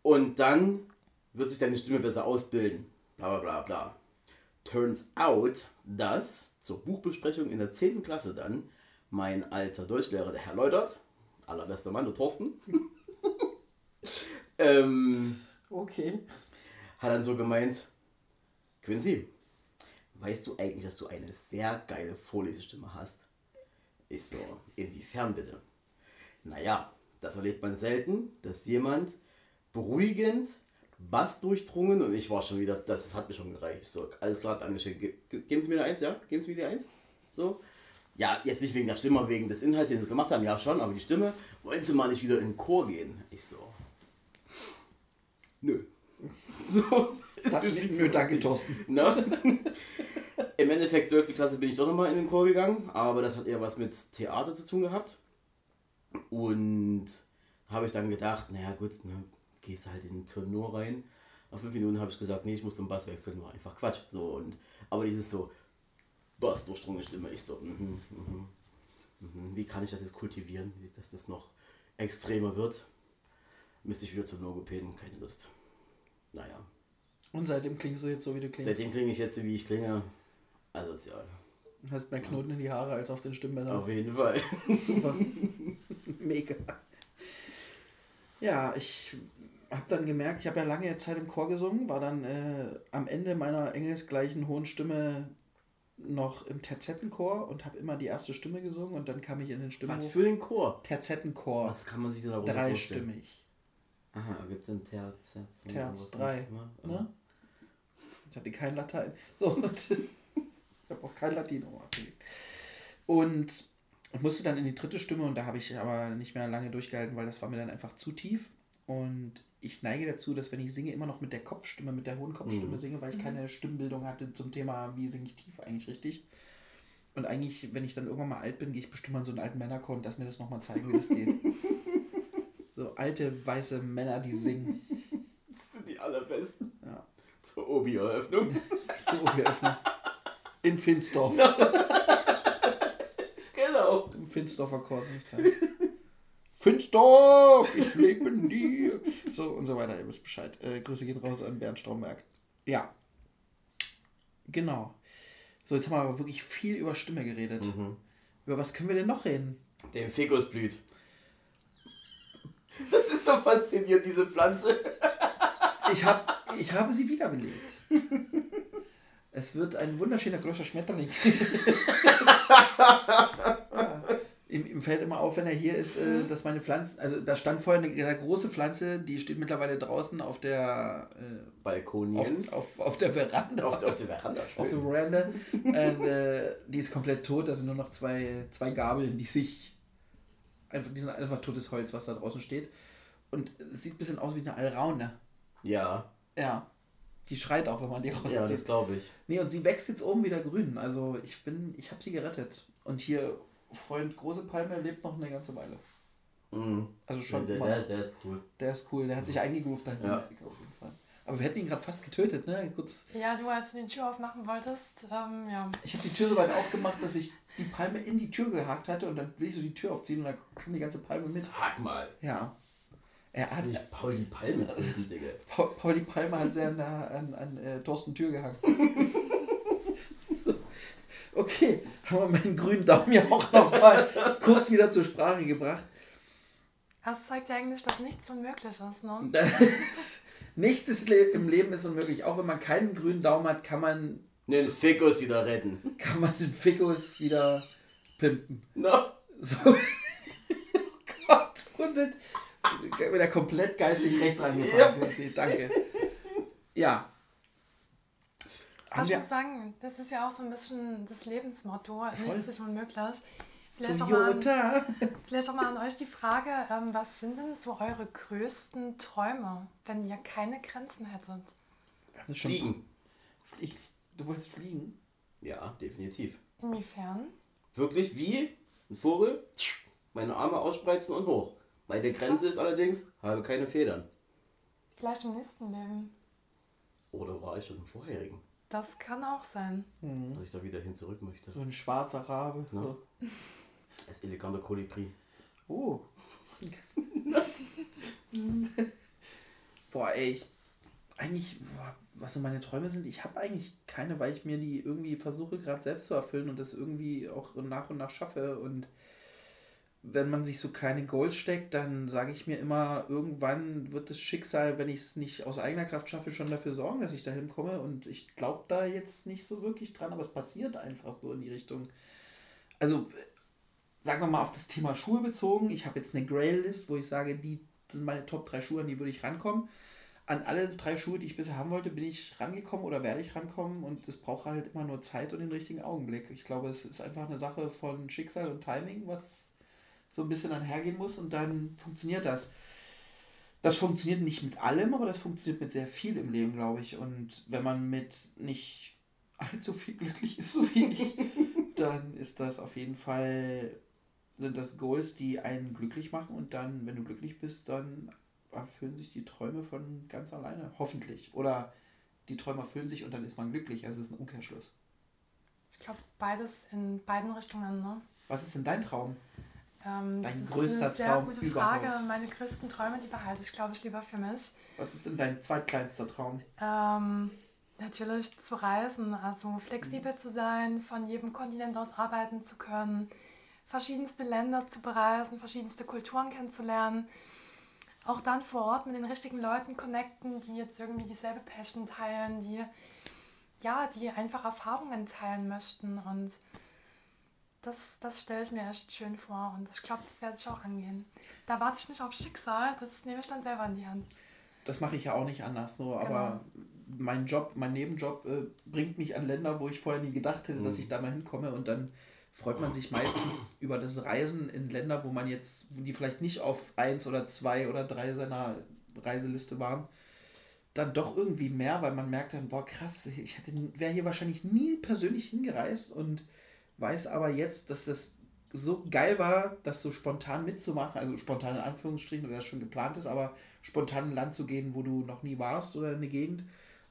Und dann wird sich deine Stimme besser ausbilden. Bla bla bla bla. Turns out, dass zur Buchbesprechung in der 10. Klasse dann mein alter Deutschlehrer, der Herr Leutert, allerbester Mann, der Thorsten, ähm, Okay. hat dann so gemeint, Quincy, weißt du eigentlich, dass du eine sehr geile Vorlesestimme hast? Ich so, inwiefern bitte? Naja, das erlebt man selten, dass jemand beruhigend, bassdurchdrungen und ich war schon wieder, das hat mir schon gereicht. So, alles klar, Dankeschön. Ge ge- geben Sie mir eine Eins, ja? Geben Sie mir die Eins? So. Ja, jetzt nicht wegen der Stimme, wegen des Inhalts, den Sie gemacht haben, ja schon, aber die Stimme, wollen Sie mal nicht wieder in den Chor gehen? Ich so. Nö. So. Das Nö, so danke. Thorsten. Ne? Im Endeffekt, 12. Klasse bin ich doch nochmal in den Chor gegangen, aber das hat eher was mit Theater zu tun gehabt. Und habe ich dann gedacht, naja gut, ne, gehst halt in den Tenor rein. Nach fünf Minuten habe ich gesagt, nee, ich muss zum Bass wechseln, war einfach Quatsch. So, und, aber dieses so, Bass, durchdrungene Stimme, ich so, mhm, mhm, mhm. wie kann ich das jetzt kultivieren, dass das noch extremer wird? Müsste ich wieder zum Logopäden, keine Lust. Naja. Und seitdem klingst du jetzt so, wie du klingst. Seitdem klinge ich jetzt, wie ich klinge, asozial. Hast mehr Knoten in die Haare als auf den Stimmbändern. Auf jeden Fall. Super. Mega. Ja, ich habe dann gemerkt, ich habe ja lange Zeit im Chor gesungen, war dann äh, am Ende meiner engelsgleichen hohen Stimme noch im Terzettenchor und habe immer die erste Stimme gesungen und dann kam ich in den Was Stimmbruch. für ein Chor? Terzettenchor, Was kann man sich denn darunter vorstellen? dreistimmig. Aha, gibt es ein Terz, Terz, was drei, Ne? Ne? Ich hatte kein Latein. So, ich habe auch kein Latino abgelegt. Und musste dann in die dritte Stimme und da habe ich aber nicht mehr lange durchgehalten, weil das war mir dann einfach zu tief. Und ich neige dazu, dass wenn ich singe, immer noch mit der Kopfstimme, mit der hohen Kopfstimme Mhm. singe, weil ich keine Stimmbildung hatte zum Thema, wie singe ich tief eigentlich richtig. Und eigentlich, wenn ich dann irgendwann mal alt bin, gehe ich bestimmt mal in so einen alten Männerchor und lass mir das nochmal zeigen, wie das geht. so alte, weiße Männer, die singen. Das sind die allerbesten. Ja. Zur Obi-Eröffnung. Zur Oberöffnung. In Finsdorf. genau. Im Finsdorfer Chor singe ich dann. Finsdorf, ich lebe in dir. So und so weiter, ihr wisst Bescheid. Äh, Grüße gehen raus an Bernd Stromberg. Ja. Genau. So, jetzt haben wir aber wirklich viel über Stimme geredet. Mhm. Über was können wir denn noch reden? Dem Fikus blüht. Das ist doch faszinierend, diese Pflanze. Ich, hab, ich habe sie wiederbelebt. Es wird ein wunderschöner großer Schmetterling. ihm, ihm fällt immer auf, wenn er hier ist, äh, dass meine Pflanzen, also da stand vorher eine, eine große Pflanze, die steht mittlerweile draußen auf der, äh, Balkonien. auf, auf, auf der Veranda. Auf, auf der Veranda. auf der schön. Veranda. Und, äh, die ist komplett tot, da sind nur noch zwei, zwei Gabeln, die sich Einfach, die sind einfach totes Holz, was da draußen steht. Und es sieht ein bisschen aus wie eine Alraune. Ja, Ja. Die schreit auch, wenn man die rauszieht. ja, das glaube ich. Nee, und sie wächst jetzt oben wieder grün. Also ich bin, ich habe sie gerettet. Und hier, Freund Große Palme lebt noch eine ganze Weile. Mhm. Also schon der, der, der ist cool. Der ist cool, der hat sich eingegroovt da Ja. auf jeden Fall. Aber wir hätten ihn gerade fast getötet, ne? Kurz. Ja, du, als du die Tür aufmachen wolltest, ähm, ja. Ich habe die Tür so weit aufgemacht, dass ich die Palme in die Tür gehakt hatte und dann will ich so die Tür aufziehen und dann kam die ganze Palme mit. Sag mal. Ja. Er hat Nicht Paul die Palme treten, Digga. Pa Pauli Palme hat sehr nah an, an äh, Thorsten Tür gehangen. okay, haben wir meinen grünen Daumen ja auch nochmal kurz wieder zur Sprache gebracht. Das zeigt ja eigentlich, dass nichts unmöglich ist, ne? Nichts ist le im Leben ist unmöglich. Auch wenn man keinen grünen Daumen hat, kann man, Den Fikus wieder retten. kann man den Fikus wieder pimpen. Na? So. oh Gott, wo sind. Wieder komplett geistig rechts rangefahren. Ja. Danke. Ja. Haben Ich muss sagen, das ist ja auch so ein bisschen das Lebensmotto. Voll. Nichts ist unmöglich. Vielleicht auch, mal an, vielleicht auch mal an euch die Frage, ähm, was sind denn so eure größten Träume, wenn ihr keine Grenzen hättet? Fliegen. Ich, du wolltest fliegen? Ja, definitiv. Inwiefern? Wirklich wie ein Vogel, meine Arme ausspreizen und hoch. Meine Grenze ist allerdings, habe keine Federn. Vielleicht im nächsten Leben. Oder war ich schon im vorherigen, Das kann auch sein. dass ich da wieder hin zurück möchte. So ein schwarzer Rabe. So. Als eleganter Kolibri. Oh. boah, ey, ich. Eigentlich, boah, was so meine Träume sind, ich habe eigentlich keine, weil ich mir die irgendwie versuche gerade selbst zu erfüllen und das irgendwie auch nach und nach schaffe. Und wenn man sich so kleine Goals steckt, dann sage ich mir immer, irgendwann wird das Schicksal, wenn ich es nicht aus eigener Kraft schaffe, schon dafür sorgen, dass ich dahin komme. Und ich glaube da jetzt nicht so wirklich dran, aber es passiert einfach so in die Richtung. Also sagen wir mal auf das Thema Schuhe bezogen, ich habe jetzt eine Grail-List, wo ich sage, die sind meine Top 3 Schuhe, an die würde ich rankommen. An alle drei Schuhe, die ich bisher haben wollte, bin ich rangekommen oder werde ich rankommen und es braucht halt immer nur Zeit und den richtigen Augenblick. Ich glaube, es ist einfach eine Sache von Schicksal und Timing, was so ein bisschen einhergehen muss und dann funktioniert das. Das funktioniert nicht mit allem, aber das funktioniert mit sehr viel im Leben, glaube ich. Und wenn man mit nicht allzu viel glücklich ist, so wie ich, dann ist das auf jeden Fall sind das Goals, die einen glücklich machen und dann, wenn du glücklich bist, dann erfüllen sich die Träume von ganz alleine, hoffentlich. Oder die Träume erfüllen sich und dann ist man glücklich. Also es ist ein Umkehrschluss. Ich glaube, beides in beiden Richtungen, ne? Was ist denn dein Traum? Ähm, Dein das ist größter eine sehr Traum gute überhaupt? Frage. Meine größten Träume, die behalte ich, glaube ich, lieber für mich. Was ist denn dein zweitkleinster Traum? Ähm, natürlich zu reisen, also flexibel zu sein, von jedem Kontinent aus arbeiten zu können, verschiedenste Länder zu bereisen, verschiedenste Kulturen kennenzulernen. Auch dann vor Ort mit den richtigen Leuten connecten, die jetzt irgendwie dieselbe Passion teilen, die ja, die einfach Erfahrungen teilen möchten. Und das, das stelle ich mir echt schön vor. Und ich glaube, das werde ich auch angehen. Da warte ich nicht auf Schicksal, das nehme ich dann selber in die Hand. Das mache ich ja auch nicht anders, nur aber mein Job, mein Nebenjob äh, bringt mich an Länder, wo ich vorher nie gedacht hätte, dass ich da mal hinkomme und dann freut man sich meistens über das Reisen in Länder, wo man jetzt, wo die vielleicht nicht auf eins oder zwei oder drei seiner Reiseliste waren, dann doch irgendwie mehr, weil man merkt dann, boah krass, ich hätte, wäre hier wahrscheinlich nie persönlich hingereist und weiß aber jetzt, dass das so geil war, das so spontan mitzumachen, also spontan in Anführungsstrichen, oder das schon geplant ist, aber spontan in ein Land zu gehen, wo du noch nie warst oder in eine Gegend.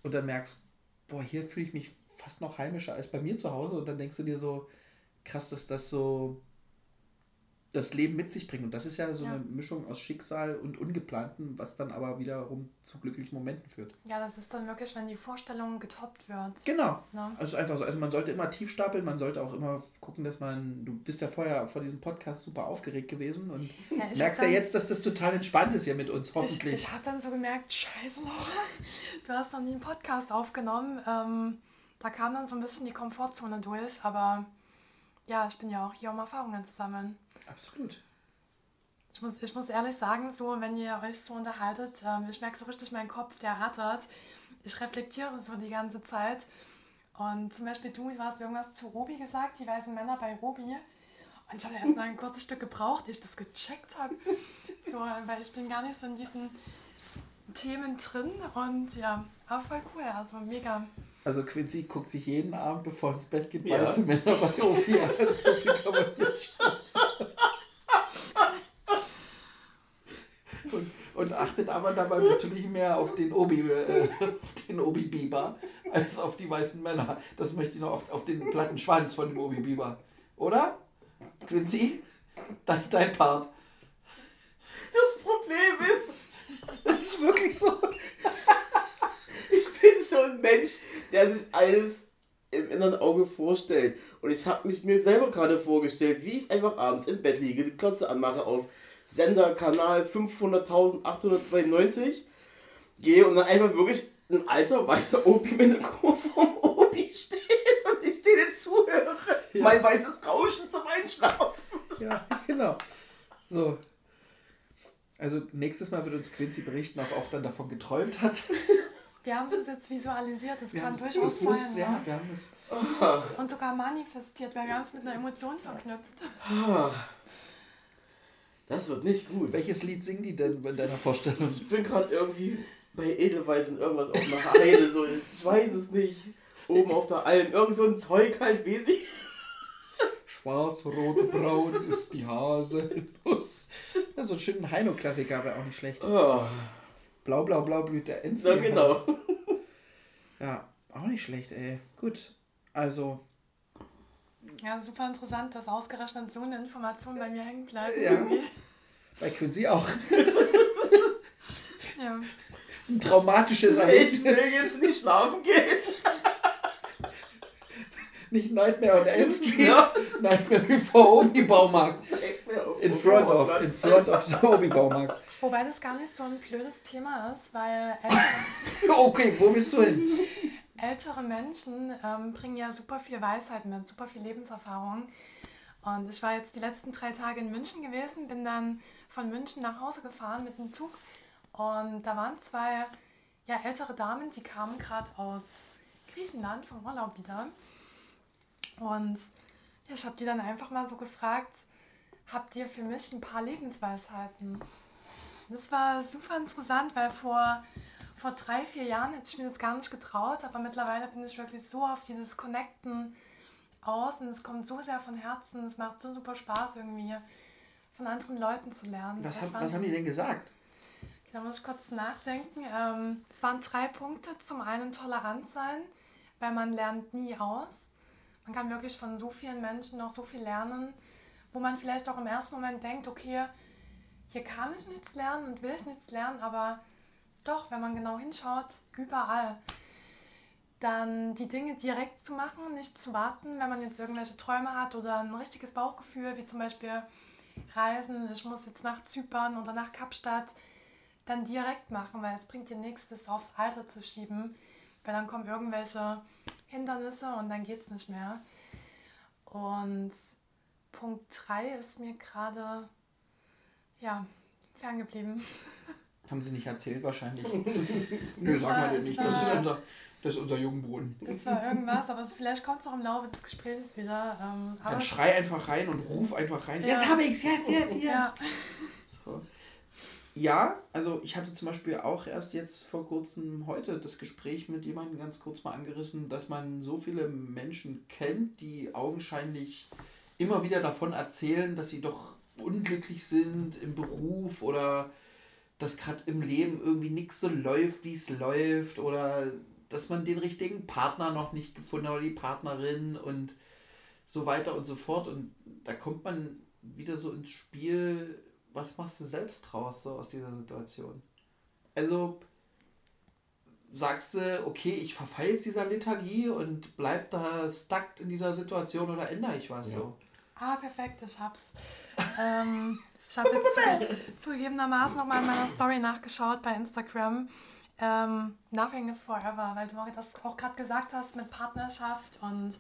Und dann merkst, boah, hier fühle ich mich fast noch heimischer als bei mir zu Hause. Und dann denkst du dir so, krass, dass das so das Leben mit sich bringt. Und das ist ja so Ja. eine Mischung aus Schicksal und Ungeplanten, was dann aber wiederum zu glücklichen Momenten führt. Ja, das ist dann wirklich, wenn die Vorstellung getoppt wird. Genau. Ne? Also einfach so. Also man sollte immer tief stapeln, man sollte auch immer gucken, dass man. Du bist ja vorher vor diesem Podcast super aufgeregt gewesen und Ja, ich merkst hab ja dann- jetzt, dass das total entspannt ist hier mit uns, Ich, hoffentlich. ich habe dann so gemerkt, scheiße Laura, du hast noch nie einen Podcast aufgenommen. Ähm, da kam dann so ein bisschen die Komfortzone durch, aber ja, ich bin ja auch hier, um Erfahrungen zu sammeln. Absolut. Ich muss, ich muss ehrlich sagen, so wenn ihr euch so unterhaltet, ähm, ich merke so richtig, mein Kopf, der rattert. Ich reflektiere so die ganze Zeit. Und zum Beispiel du, du hast irgendwas zu Robi gesagt, die weißen Männer bei Robi. Und ich habe erstmal ein kurzes Stück gebraucht, ehe ich das gecheckt habe. So, weil ich bin gar nicht so in diesen Themen drin und ja, aber voll cool, also mega. Also Quincy guckt sich jeden Abend, bevor ins Bett geht, Ja. weiße Männer bei Obi an. So viel kann man nicht und, und achtet aber dabei natürlich mehr auf den Obi, äh, auf den Obi Biber als auf die weißen Männer. Das möchte ich noch auf, auf den platten Schwanz von dem Obi Biber. Oder? Quincy? Dein, dein Part. Das Problem ist, Das ist wirklich so. So ein Mensch, der sich alles im inneren Auge vorstellt. Und ich habe mich mir selber gerade vorgestellt, wie ich einfach abends im Bett liege, die Klotze anmache auf Sender, Kanal 500.892, gehe und dann einfach wirklich ein alter weißer Opi mit einer Kurve vom Obi steht und ich denen zuhöre. Ja. Mein weißes Rauschen zum Einschlafen. Ja, genau. So. Also nächstes Mal wird uns Quincy berichten, ob er auch dann davon geträumt hat. Wir haben es jetzt visualisiert, das Wir kann haben- durchaus das muss, sein. ja, ne? wir haben das. Und sogar manifestiert, weil wir haben es mit einer Emotion verknüpft. Das wird nicht gut. Welches Lied singen die denn in deiner Vorstellung? Ich bin gerade irgendwie bei Edelweiß und irgendwas auf einer Heide, so, ich weiß es nicht. Oben auf der Alm, irgend so ein Zeug halt, wie sie. Schwarz, rot, braun ist die Haselnuss. Ja, so einen schönen Heino-Klassiker wäre auch nicht schlecht. Oh, Blau, blau, blau blüht der Enz. so genau. Ja, auch nicht schlecht, ey. Gut. Also, Ja, super interessant, dass ausgerechnet so eine Information bei mir hängen bleibt. Ja. irgendwie. bei Quincy auch. Ja. Ein traumatisches Ich will Erlebnis. jetzt nicht schlafen gehen. Nicht Nightmare on Elm Street, Ja. Nightmare before Obi Baumarkt. In front of, in front of the Obi Baumarkt. Wobei das gar nicht so ein blödes Thema ist, weil ältere, Okay, wo willst du hin? ältere Menschen ähm, bringen ja super viel Weisheit mit, super viel Lebenserfahrung. Und ich war jetzt die letzten drei Tage in München gewesen, bin dann von München nach Hause gefahren mit dem Zug. Und da waren zwei ja, ältere Damen, die kamen gerade aus Griechenland vom Urlaub wieder. Und ja, ich habe die dann einfach mal so gefragt, habt ihr für mich ein paar Lebensweisheiten? Das war super interessant, weil vor, vor drei, vier Jahren hätte ich mir das gar nicht getraut, aber mittlerweile bin ich wirklich so auf dieses Connecten aus und es kommt so sehr von Herzen. Es macht so super Spaß irgendwie von anderen Leuten zu lernen. Was, war- was haben die denn gesagt? da muss ich kurz nachdenken. Ähm, es waren drei Punkte. Zum einen tolerant sein, weil man lernt nie aus. Man kann wirklich von so vielen Menschen noch so viel lernen, wo man vielleicht auch im ersten Moment denkt, okay, hier kann ich nichts lernen und will ich nichts lernen, aber doch, wenn man genau hinschaut, überall. Dann die Dinge direkt zu machen, nicht zu warten, wenn man jetzt irgendwelche Träume hat oder ein richtiges Bauchgefühl, wie zum Beispiel Reisen, ich muss jetzt nach Zypern oder nach Kapstadt, dann direkt machen, weil es bringt dir nichts, das aufs Alter zu schieben, weil dann kommen irgendwelche Hindernisse und dann geht es nicht mehr. Und Punkt 3 ist mir gerade, ja, ferngeblieben. Haben sie nicht erzählt wahrscheinlich. Nö, Das sag mal war- dir nicht. Das ist war- unser, das ist unser Jungbrunnen. Es war irgendwas, aber es, vielleicht kommt es auch im Laufe des Gesprächs wieder. Ähm, aber Dann schrei einfach rein und ruf einfach rein. Ja. Jetzt hab ich's, jetzt, jetzt, hier. ja, So. Ja, also ich hatte zum Beispiel auch erst jetzt vor kurzem heute das Gespräch mit jemandem ganz kurz mal angerissen, dass man so viele Menschen kennt, die augenscheinlich immer wieder davon erzählen, dass sie doch unglücklich sind im Beruf oder dass gerade im Leben irgendwie nichts so läuft, wie es läuft oder dass man den richtigen Partner noch nicht gefunden hat oder die Partnerin und so weiter und so fort. Und da kommt man wieder so ins Spiel, was machst du selbst draus so aus dieser Situation? Also sagst du, okay, ich verfalle jetzt dieser Lethargie und bleib da stuck in dieser Situation oder ändere ich was Ja. so? Ah, perfekt, ich hab's. ähm, ich habe jetzt zu, zugegebenermaßen nochmal in meiner Story nachgeschaut bei Instagram. Ähm, Nothing is forever, weil du das auch gerade gesagt hast mit Partnerschaft und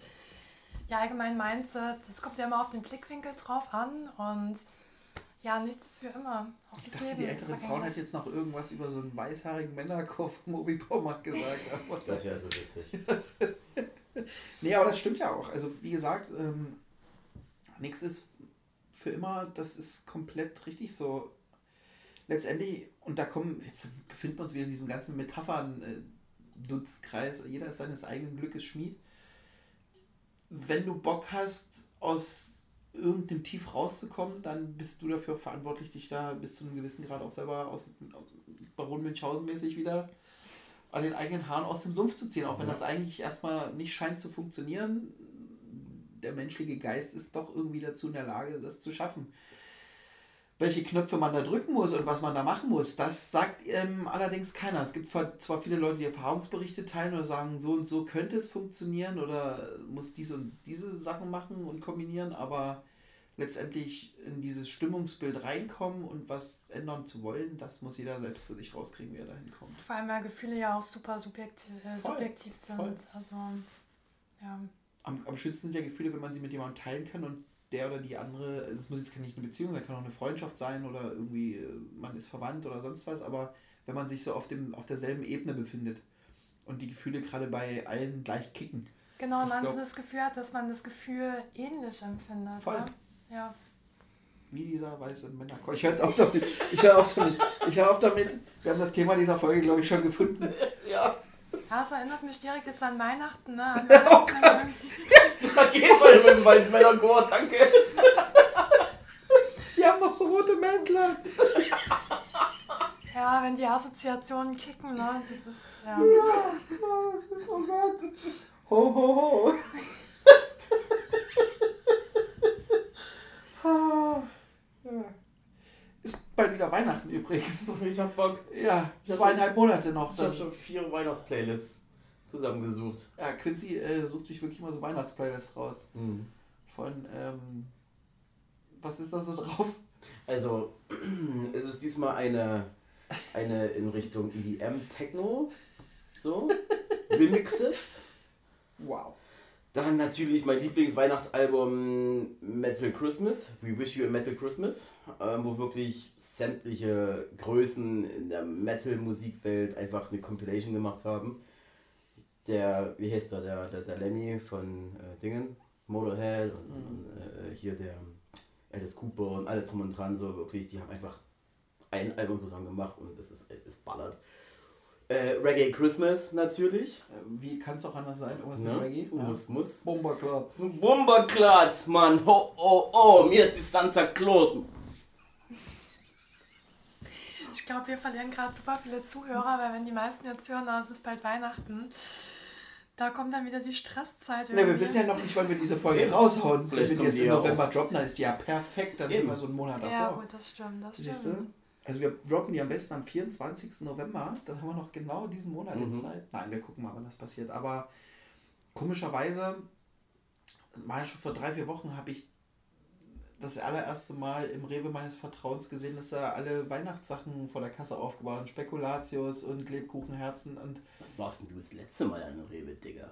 ja, allgemein Mindset. Das kommt ja immer auf den Blickwinkel drauf an und ja, nichts ist für immer. Auch Ich das dachte, Leben die ältere Frauen vergänglich. hat jetzt noch irgendwas über so einen weißhaarigen Männerchor vom Moby Baumarkt gesagt. Das wäre so witzig. Nee, aber das stimmt ja auch. Also, wie gesagt, ähm, nichts ist für immer, das ist komplett richtig so. Letztendlich, und da kommen, jetzt befinden wir uns wieder in diesem ganzen Metaphern-Dutzkreis, jeder ist seines eigenen Glückes Schmied. Wenn du Bock hast, aus irgendeinem Tief rauszukommen, dann bist du dafür verantwortlich, dich da bis zu einem gewissen Grad auch selber aus, aus Baron Münchhausen mäßig wieder an den eigenen Haaren aus dem Sumpf zu ziehen, auch wenn das eigentlich erstmal nicht scheint zu funktionieren. Der menschliche Geist ist doch irgendwie dazu in der Lage, das zu schaffen. Welche Knöpfe man da drücken muss und was man da machen muss, das sagt ähm, allerdings keiner. Es gibt zwar viele Leute, die Erfahrungsberichte teilen oder sagen, so und so könnte es funktionieren oder muss diese und diese Sachen machen und kombinieren, aber letztendlich in dieses Stimmungsbild reinkommen und was ändern zu wollen, das muss jeder selbst für sich rauskriegen, wie er da hinkommt. Vor allem, weil Gefühle ja auch super subjektiv, äh, subjektiv sind. voll. Also, ja. Am, am schönsten sind ja Gefühle, wenn man sie mit jemandem teilen kann und der oder die andere, also es muss jetzt nicht eine Beziehung sein, kann auch eine Freundschaft sein oder irgendwie äh, man ist verwandt oder sonst was, aber wenn man sich so auf, dem, auf derselben Ebene befindet und die Gefühle gerade bei allen gleich kicken. Genau, und man so das Gefühl hat, dass man das Gefühl ähnlich empfindet. Voll. Ne? Ja. Wie dieser weiße Männer. Ich höre jetzt auf damit. Ich höre auf damit. Ich höre auf damit. Wir haben das Thema dieser Folge, glaube ich, schon gefunden. Ja, ja, es erinnert mich direkt jetzt an Weihnachten, ne? An Oh Weihnachtsmänner. da geht's weiter mit dem weißen Männerchor, danke. Wir haben noch so rote Mäntel. ja, wenn die Assoziationen kicken, ne? Das ist, ja. Oh Gott. Ho, ho, ho. Ah, ja. Ist bald wieder Weihnachten übrigens. Ich hab Bock. Ja, Ich zweieinhalb Monate noch. Ich hab schon vier Weihnachtsplaylists zusammengesucht. Ja, Quincy äh, sucht sich wirklich mal so Weihnachtsplaylists raus. Mhm. Von, ähm, was ist da so drauf? Also, es ist diesmal eine, eine in Richtung EDM Techno. So. Remixes. Wow. Dann natürlich mein Lieblingsweihnachtsalbum Metal Christmas, We Wish You a Metal Christmas, ähm, wo wirklich sämtliche Größen in der Metal-Musikwelt einfach eine Compilation gemacht haben. Der, wie heißt der, der, der, der Lemmy von äh, Dingen, Motorhead und, und äh, hier der Alice Cooper und alle drum und dran, so wirklich, die haben einfach ein Album zusammen gemacht und es ist, es ballert. Äh, Reggae Christmas natürlich. Wie kann es auch anders sein? Irgendwas Ne? mit Reggae? Muss, muss. Bomber Club. Bomberklatz, Mann. Oh, oh, oh, mir ist die Santa Claus. Ich glaube, wir verlieren gerade super viele Zuhörer, weil wenn die meisten jetzt hören, es ist bald Weihnachten, da kommt dann wieder die Stresszeit. Ja, wir wissen ja noch nicht, wann wir diese Folge raushauen. Wenn Vielleicht wir die jetzt im ja November droppen, dann ist die ja perfekt. Dann sind Eben. wir so einen Monat davor. Ja, gut, das stimmt, das Siehst stimmt. Also wir droppen die am besten am 24. November. Dann haben wir noch genau diesen Monat Mhm. jetzt Zeit. Nein, wir gucken mal, wann das passiert. Aber komischerweise, mal schon vor drei, vier Wochen habe ich das allererste Mal im Rewe meines Vertrauens gesehen, dass da alle Weihnachtssachen vor der Kasse aufgebaut haben. Spekulatius und Lebkuchenherzen und warst denn du das letzte Mal an Rewe, Digga?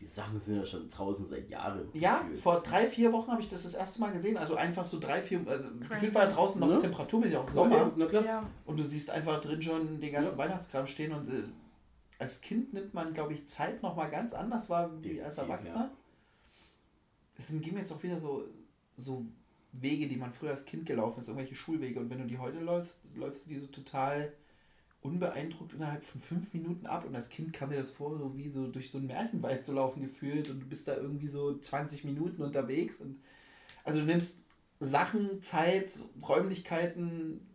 Die Sachen sind ja schon draußen seit Jahren. Ja, gefühlt. vor drei, vier Wochen habe ich das das erste Mal gesehen. Also einfach so drei, vier, äh, gefühlt war draußen noch Ne? temperaturmäßig auch Sommer. Na klar. Ja, Und du siehst einfach drin schon den ganzen Ja. Weihnachtskram stehen und äh, als Kind nimmt man, glaube ich, Zeit nochmal ganz anders wahr wie als Erwachsener. Es geben jetzt auch wieder so, so Wege, die man früher als Kind gelaufen ist, irgendwelche Schulwege. Und wenn du die heute läufst, läufst du die so total unbeeindruckt innerhalb von fünf Minuten ab. Und als Kind kam mir das vor, so wie so durch so einen Märchenwald zu laufen gefühlt. Und du bist da irgendwie so 20 Minuten unterwegs. Und also du nimmst Sachen, Zeit, Räumlichkeiten,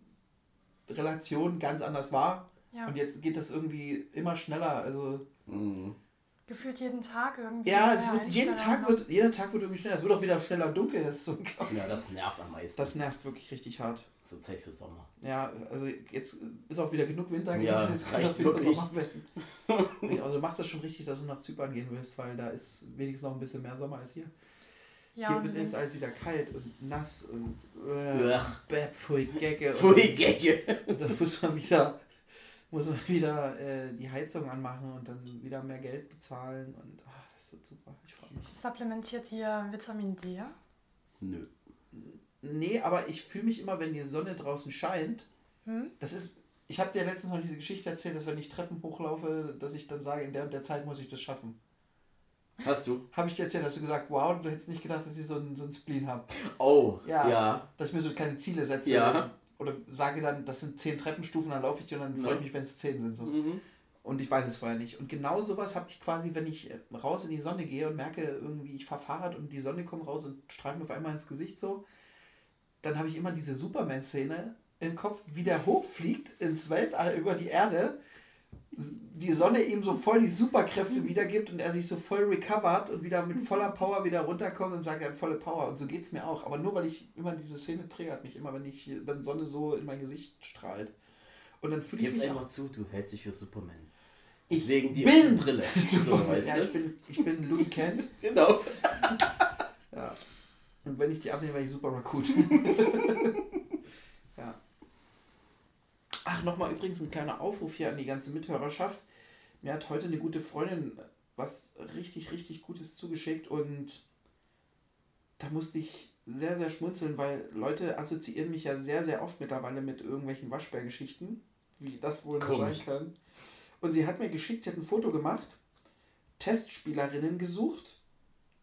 Relationen ganz anders wahr. ja. Und jetzt geht das irgendwie immer schneller. Also Mhm. Gefühlt jeden Tag irgendwie. ja, es wird, jeden. Tag wird, jeder Tag wird irgendwie schneller. Es wird auch wieder schneller dunkel. Das ist so. Ja, das nervt am meisten. Das nervt wirklich richtig hart. so Zeit für Sommer. Ja, also jetzt ist auch wieder genug Winter Ja. Jetzt reicht wirklich. Nee, also du machst das schon richtig, dass du nach Zypern gehen willst, weil da ist wenigstens noch ein bisschen mehr Sommer als hier. Ja, hier und wird jetzt alles wieder kalt und nass und äh, Ach, bäh, pfui, Gecke. Und pfui, Gecke. da muss man wieder, muss man wieder äh, die Heizung anmachen und dann wieder mehr Geld bezahlen und ah, das wird super. Ich freue mich. Supplementiert ihr Vitamin D? Nö. Nee, aber ich fühle mich immer, wenn die Sonne draußen scheint, Hm? das ist, ich habe dir letztens mal diese Geschichte erzählt, dass wenn ich Treppen hochlaufe, dass ich dann sage, in der und der Zeit muss ich das schaffen. Hast du? Habe ich dir erzählt, hast du gesagt, wow, du hättest nicht gedacht, dass ich so einen, so einen Spleen habe. Oh, Ja. ja. Dass ich mir so keine Ziele setze. Ja. Oder sage dann, das sind zehn Treppenstufen, dann laufe ich die und dann freue ich Ja. mich, wenn es zehn sind. So. Mhm. Und ich weiß es vorher nicht. Und genau sowas habe ich quasi, wenn ich äh, raus in die Sonne gehe und merke, irgendwie, ich fahre Fahrrad und die Sonne kommt raus und strahlt mir auf einmal ins Gesicht so, dann habe ich immer diese Superman-Szene im Kopf, wie der hochfliegt ins Weltall über die Erde, die Sonne ihm so voll die Superkräfte wiedergibt und er sich so voll recovert und wieder mit voller Power wieder runterkommt und sagt, er hat volle Power. Und so geht es mir auch. Aber nur weil ich immer diese Szene triggert mich immer, wenn ich dann Sonne so in mein Gesicht strahlt. Und dann fühle ich Gib's mich einfach zu, du hältst dich für Superman. Ich Deswegen die bin Brille. So, weißt ja, ich bin, ich bin Louis Kent. Genau. Ja. Und wenn ich die abnehme, wäre ich super Raccoon. ja. Ach, nochmal übrigens ein kleiner Aufruf hier an die ganze Mithörerschaft. Mir hat heute eine gute Freundin was richtig, richtig Gutes zugeschickt und da musste ich sehr, sehr schmunzeln, weil Leute assoziieren mich ja sehr, sehr oft mittlerweile mit irgendwelchen Waschbärgeschichten, wie das wohl nur sein kann. Und sie hat mir geschickt, sie hat ein Foto gemacht, Testspielerinnen gesucht.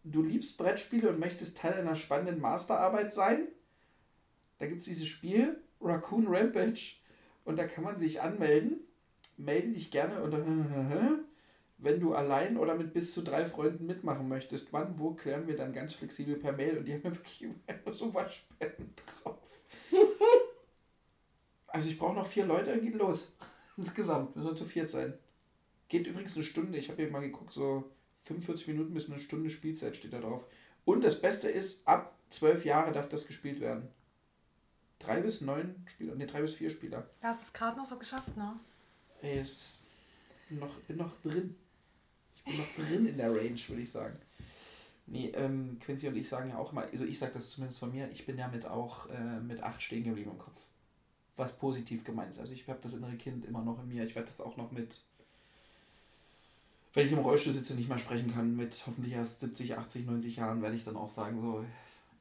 Du liebst Brettspiele und möchtest Teil einer spannenden Masterarbeit sein. Da gibt es dieses Spiel, Raccoon Rampage. Und da kann man sich anmelden. Melde dich gerne unter wenn du allein oder mit bis zu drei Freunden mitmachen möchtest. Wann, wo, klären wir dann ganz flexibel per Mail. Und die haben mir wirklich immer so Waschbären drauf. Also ich brauche noch vier Leute, geht los. Insgesamt, wir sollen zu viert sein. Geht übrigens eine Stunde, ich habe hier mal geguckt, so 45 Minuten bis eine Stunde Spielzeit steht da drauf. Und das Beste ist, ab zwölf Jahre darf das gespielt werden. Drei bis neun Spieler, ne, drei bis vier Spieler. Du hast es gerade noch so geschafft, ne? Ey, ist bin noch, bin noch drin. Ich bin noch drin in der Range, würde ich sagen. Nee, ähm, Quincy und ich sagen ja auch immer, also ich sage das zumindest von mir, ich bin ja mit auch äh, mit acht stehen geblieben im Kopf. Was positiv gemeint ist. Also ich habe das innere Kind immer noch in mir. Ich werde das auch noch mit, wenn ich im Rollstuhl sitze nicht mehr sprechen kann, mit hoffentlich erst 70, 80, 90 Jahren, werde ich dann auch sagen, so,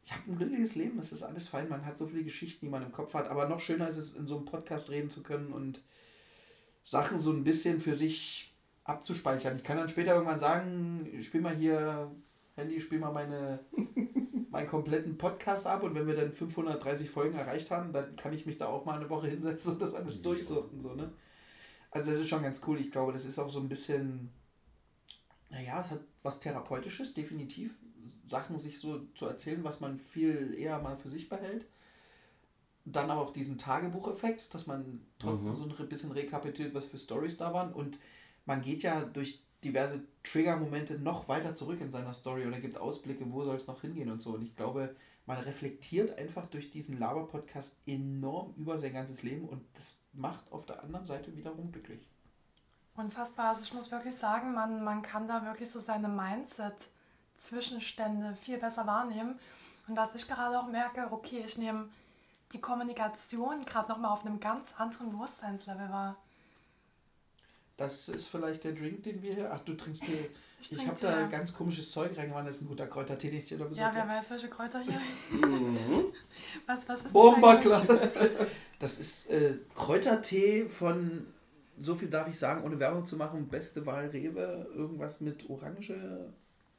ich habe ein glückliches Leben, das ist alles fein, man hat so viele Geschichten, die man im Kopf hat, aber noch schöner ist es, in so einem Podcast reden zu können und Sachen so ein bisschen für sich abzuspeichern. Ich kann dann später irgendwann sagen, spiel mal hier, Handy, spiel mal meine, meinen kompletten Podcast ab und wenn wir dann 530 Folgen erreicht haben, dann kann ich mich da auch mal eine Woche hinsetzen und das alles durchsuchten. So, ne? Also das ist schon ganz cool. Ich glaube, das ist auch so ein bisschen, naja, es hat was Therapeutisches, definitiv. Sachen sich so zu erzählen, was man viel eher mal für sich behält. Dann aber auch diesen Tagebucheffekt, dass man trotzdem Mhm. so ein bisschen rekapituliert, was für Stories da waren. Und man geht ja durch diverse Trigger-Momente noch weiter zurück in seiner Story oder gibt Ausblicke, wo soll es noch hingehen und so. Und ich glaube, man reflektiert einfach durch diesen Laber-Podcast enorm über sein ganzes Leben und das macht auf der anderen Seite wiederum glücklich. Unfassbar. Also ich muss wirklich sagen, man, man kann da wirklich so seine Mindset-Zwischenstände viel besser wahrnehmen. Und was ich gerade auch merke, okay, ich nehme die Kommunikation gerade nochmal auf einem ganz anderen Bewusstseinslevel wahr. Das ist vielleicht der Drink, den wir hier. Ach, du trinkst Tee. Ich Ich, habe da ganz komisches Zeug reingemacht. Das ist ein guter Kräutertee, den ich dir da Ja, besorgt wer habe. weiß, welche Kräuter hier. Mhm. Was, was ist das. Das ist äh, Kräutertee von, so viel darf ich sagen, ohne Werbung zu machen, beste Wahl Rewe. Irgendwas mit Orange,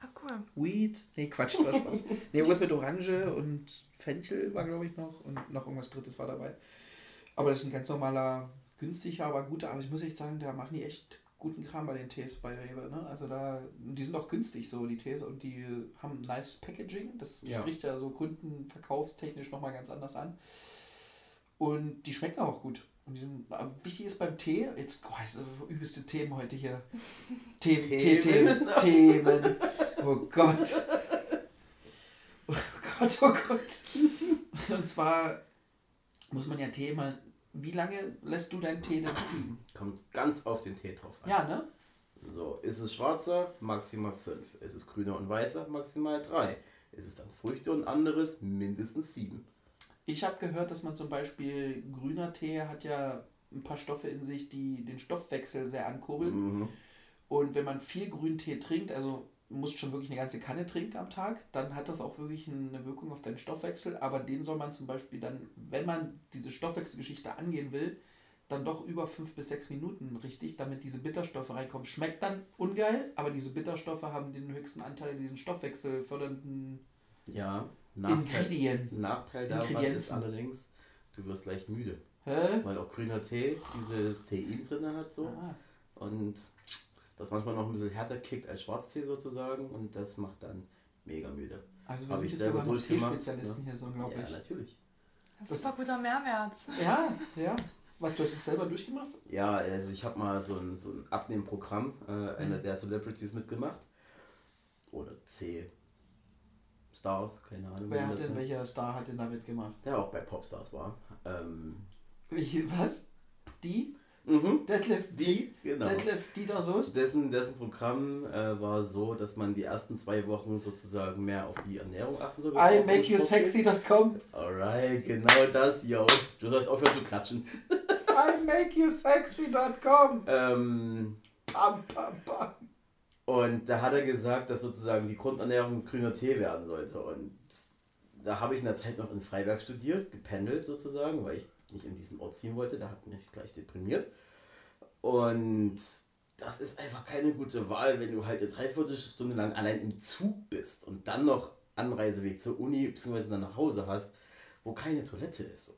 Ah, cool. Weed. Nee, Quatsch, war Spaß. nee, irgendwas mit Orange und Fenchel war, glaube ich, noch. Und noch irgendwas Drittes war dabei. Aber das ist ein ganz normaler, günstiger, aber guter. Aber ich muss echt sagen, da machen die echt guten Kram bei den Tees bei Rewe. Ne? Also da, die sind auch günstig, so die Tees. Und die haben ein nice Packaging. Das Ja. spricht ja so kundenverkaufstechnisch nochmal ganz anders an. Und die schmecken auch gut. Und die sind, aber wichtig ist beim Tee, jetzt oh, so übelste Themen heute hier. Themen, Tee, Themen, Themen. Oh Gott. Oh Gott, oh Gott. Und zwar muss man ja Tee immer. Wie lange lässt du deinen Tee dann ziehen? Kommt ganz auf den Tee drauf an. Ja, ne? So, ist es schwarzer, maximal 5. Ist es grüner und weißer, maximal 3. Ist es dann Früchte und anderes, mindestens 7. Ich habe gehört, dass man zum Beispiel grüner Tee hat ja ein paar Stoffe in sich, die den Stoffwechsel sehr ankurbeln. Mhm. Und wenn man viel Grüntee trinkt, also musst schon wirklich eine ganze Kanne trinken am Tag, dann hat das auch wirklich eine Wirkung auf deinen Stoffwechsel. Aber den soll man zum Beispiel dann, wenn man diese Stoffwechselgeschichte angehen will, dann doch über fünf bis sechs Minuten richtig, damit diese Bitterstoffe reinkommen. Schmeckt dann ungeil, aber diese Bitterstoffe haben den höchsten Anteil diesen stoffwechselfördernden Ja, Nachteil, Ingredient. Nachteil daran ist allerdings, du wirst leicht müde. Hä? Weil auch grüner Tee dieses Tein drin hat so. Ah, Und das manchmal noch ein bisschen härter kickt als Schwarztee sozusagen. Und das macht dann mega müde. also wir Hab sind ich jetzt selber sogar Teespezialisten hier so Ja, unglaublich. natürlich. Das ist super guter Mehrwert. Ja, ja. Was, du hast es selber durchgemacht? Ja, also ich habe mal so ein, so ein Abnehmprogramm, äh, einer der Celebrities mitgemacht. Oder C. Stars, keine Ahnung. wie Wer hat denn, welcher Star hat denn da mitgemacht? Der auch bei Popstars war. Ähm, Welche, was? Die? mhm, Deadlift die, genau. Deadlift Dieter Soest? Dessen, dessen Programm äh, war so, dass man die ersten zwei Wochen sozusagen mehr auf die Ernährung achten soll. I make you sexy.com. Alright, genau das, yo. Du sollst aufhören zu klatschen. I make you sexy.com. Ähm, Pam, pam, pam. Und da hat er gesagt, dass sozusagen die Grundernährung grüner Tee werden sollte. Und da habe ich in der Zeit noch in Freiberg studiert, gependelt sozusagen, weil ich nicht in diesen Ort ziehen wollte. Da hat mich gleich deprimiert. Und das ist einfach keine gute Wahl, wenn du halt eine Dreiviertelstunde lang allein im Zug bist und dann noch Anreiseweg zur Uni bzw. dann nach Hause hast, wo keine Toilette ist. So.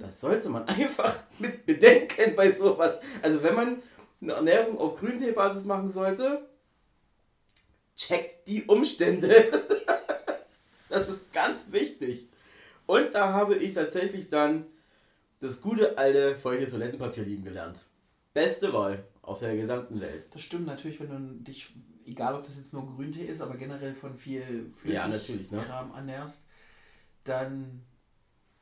Das sollte man einfach mit bedenken bei sowas. Also wenn man eine Ernährung auf Grünteebasis machen sollte, checkt die Umstände. das ist ganz wichtig. Und da habe ich tatsächlich dann das gute alte feuchte Toilettenpapier lieben gelernt. Beste Wahl auf der gesamten Welt. Das stimmt natürlich, wenn du dich, egal ob das jetzt nur Grüntee ist, aber generell von viel Ja, natürlich, ne? Flüssigkram ernährst, dann,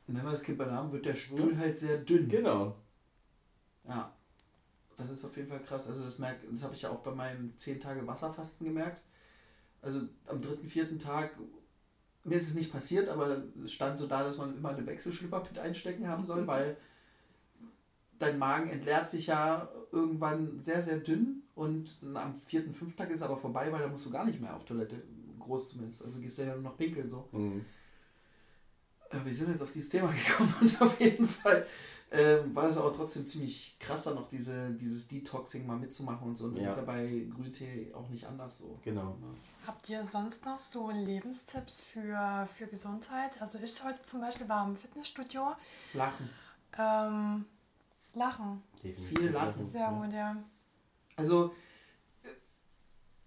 wenn wir das Kind bei Namen, wird der Stuhl halt sehr dünn. Genau. Ja. Das ist auf jeden Fall krass. Also das merk, das habe ich ja auch bei meinem 10 Tage Wasserfasten gemerkt. Also am dritten, vierten Tag, mir ist es nicht passiert, aber es stand so da, dass man immer eine Wechselschlipper mit einstecken haben soll, weil dein Magen entleert sich ja irgendwann sehr, sehr dünn und am vierten, fünften Tag ist es aber vorbei, weil da musst du gar nicht mehr auf Toilette, groß zumindest. Also gehst du ja nur noch pinkeln so. Mhm. Äh, Wir sind jetzt auf dieses Thema gekommen und auf jeden Fall ähm, war das aber trotzdem ziemlich krass, dann noch diese, dieses Detoxing mal mitzumachen und so. Und das Ja. ist ja bei Grüntee auch nicht anders so. Genau. Habt ihr sonst noch so Lebenstipps für, für Gesundheit? Also ich heute zum Beispiel war im Fitnessstudio. Lachen. Ähm, lachen. Definitiv. Viel lachen. Sehr gut, ja. Also, äh,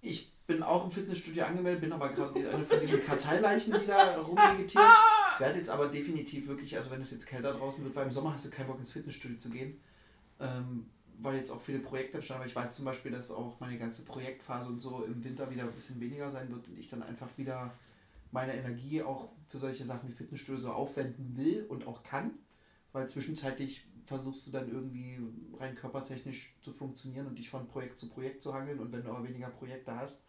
ich bin auch im Fitnessstudio angemeldet, bin aber gerade eine von diesen Karteileichen, die da rumvegetieren. Werde jetzt aber definitiv wirklich, also wenn es jetzt kälter draußen wird, weil im Sommer hast du keinen Bock ins Fitnessstudio zu gehen, ähm, weil jetzt auch viele Projekte entstanden, aber ich weiß zum Beispiel, dass auch meine ganze Projektphase und so im Winter wieder ein bisschen weniger sein wird und ich dann einfach wieder meine Energie auch für solche Sachen wie Fitnessstudio so aufwenden will und auch kann, weil zwischenzeitlich versuchst du dann irgendwie rein körpertechnisch zu funktionieren und dich von Projekt zu Projekt zu hangeln und wenn du aber weniger Projekte hast,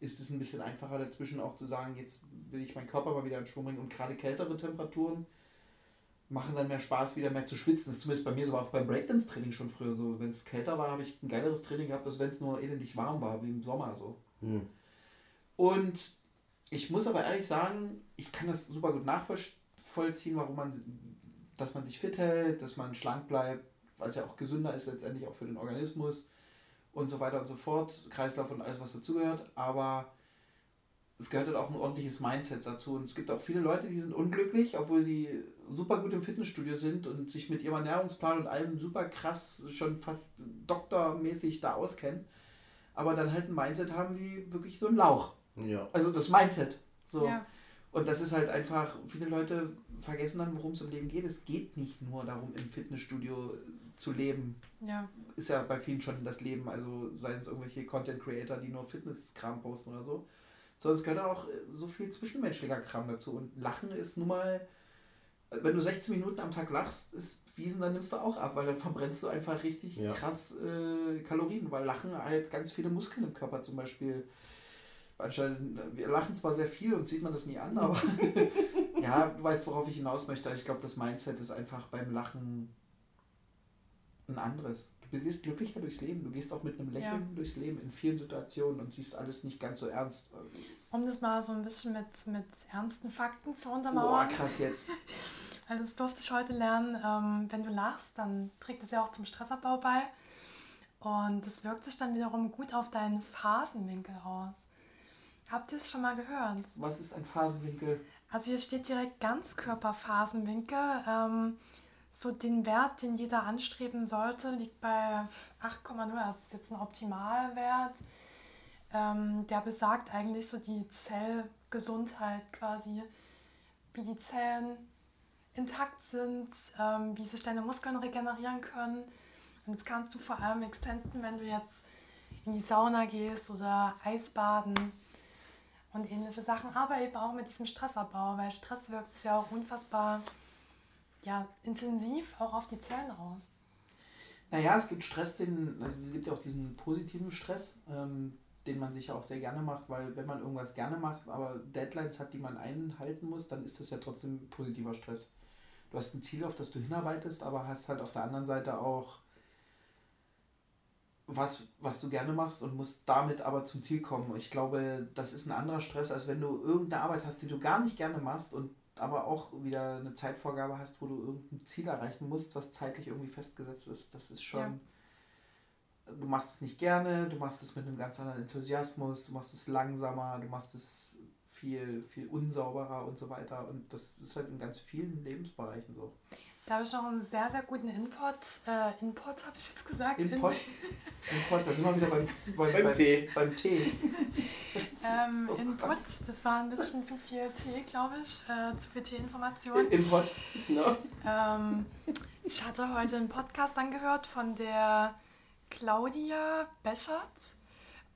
ist es ein bisschen einfacher dazwischen auch zu sagen, jetzt will ich meinen Körper mal wieder in Schwung bringen und gerade kältere Temperaturen machen dann mehr Spaß, wieder mehr zu schwitzen. Das ist zumindest bei mir so, war auch beim Breakdance-Training schon früher so. Wenn es kälter war, habe ich ein geileres Training gehabt, als wenn es nur elendig warm war, wie im Sommer so. Mhm. Und ich muss aber ehrlich sagen, ich kann das super gut nachvollziehen, warum man, dass man sich fit hält, dass man schlank bleibt, was ja auch gesünder ist letztendlich auch für den Organismus und so weiter und so fort, Kreislauf und alles, was dazugehört. Aber es gehört halt auch ein ordentliches Mindset dazu. Und es gibt auch viele Leute, die sind unglücklich, obwohl sie super gut im Fitnessstudio sind und sich mit ihrem Ernährungsplan und allem super krass, schon fast doktormäßig da auskennen. Aber dann halt ein Mindset haben wie wirklich so ein Lauch. Ja. Also das Mindset. So. Ja. Und das ist halt einfach, viele Leute vergessen dann, worum es im Leben geht. Es geht nicht nur darum, im Fitnessstudio zu leben. Ja. Ist ja bei vielen schon das Leben, also seien es irgendwelche Content Creator, die nur Fitnesskram posten oder so. Sondern es gehört auch äh, so viel zwischenmenschlicher Kram dazu. Und Lachen ist nun mal, äh, wenn du 16 Minuten am Tag lachst, ist Wiesen, dann nimmst du auch ab, weil dann verbrennst du einfach richtig Ja. krass äh, Kalorien, weil Lachen halt ganz viele Muskeln im Körper zum Beispiel anscheinend, wir lachen zwar sehr viel und sieht man das nie an, aber ja, du weißt, worauf ich hinaus möchte. Ich glaube, das Mindset ist einfach beim Lachen ein anderes. Du gehst glücklicher durchs Leben. Du gehst auch mit einem Lächeln Ja. durchs Leben in vielen Situationen und siehst alles nicht ganz so ernst. Um das mal so ein bisschen mit, mit ernsten Fakten zu Boah, untermauern. krass jetzt. Also das durfte ich heute lernen, ähm, wenn du lachst, dann trägt es ja auch zum Stressabbau bei. Und das wirkt sich dann wiederum gut auf deinen Phasenwinkel aus. Habt ihr es schon mal gehört? Was ist ein Phasenwinkel? Also hier steht direkt Ganzkörperphasenwinkel. Ähm, so den Wert, den jeder anstreben sollte, liegt bei 8,0. Das ist jetzt ein Optimalwert. Ähm, der besagt eigentlich so die Zellgesundheit quasi, wie die Zellen intakt sind, ähm, wie sich deine Muskeln regenerieren können. Und das kannst du vor allem extenden, wenn du jetzt in die Sauna gehst oder Eisbaden und ähnliche Sachen, aber eben auch mit diesem Stressabbau, weil Stress wirkt sich ja auch unfassbar ja, intensiv auch auf die Zellen aus. Naja, es gibt Stress, den, also es gibt ja auch diesen positiven Stress, ähm, den man sich ja auch sehr gerne macht, weil wenn man irgendwas gerne macht, aber Deadlines hat, die man einhalten muss, dann ist das ja trotzdem positiver Stress. Du hast ein Ziel, auf das du hinarbeitest, aber hast halt auf der anderen Seite auch was, was du gerne machst und musst damit aber zum Ziel kommen. Ich glaube, das ist ein anderer Stress, als wenn du irgendeine Arbeit hast, die du gar nicht gerne machst und aber auch wieder eine Zeitvorgabe hast, wo du irgendein Ziel erreichen musst, was zeitlich irgendwie festgesetzt ist. Das ist schon. Ja. Du machst es nicht gerne, du machst es mit einem ganz anderen Enthusiasmus, du machst es langsamer, du machst es viel, viel unsauberer und so weiter. Und das ist halt in ganz vielen Lebensbereichen so. Da habe ich noch einen sehr, sehr guten Input. Äh, Input habe ich jetzt gesagt. Input? Input, da sind wir wieder beim, beim, beim, beim Tee. Beim Tee. ähm, oh Input, das war ein bisschen zu viel Tee, glaube ich. Äh, zu viel Tee-Information. Input, no. Ähm, ich hatte heute einen Podcast angehört von der Claudia Beschert.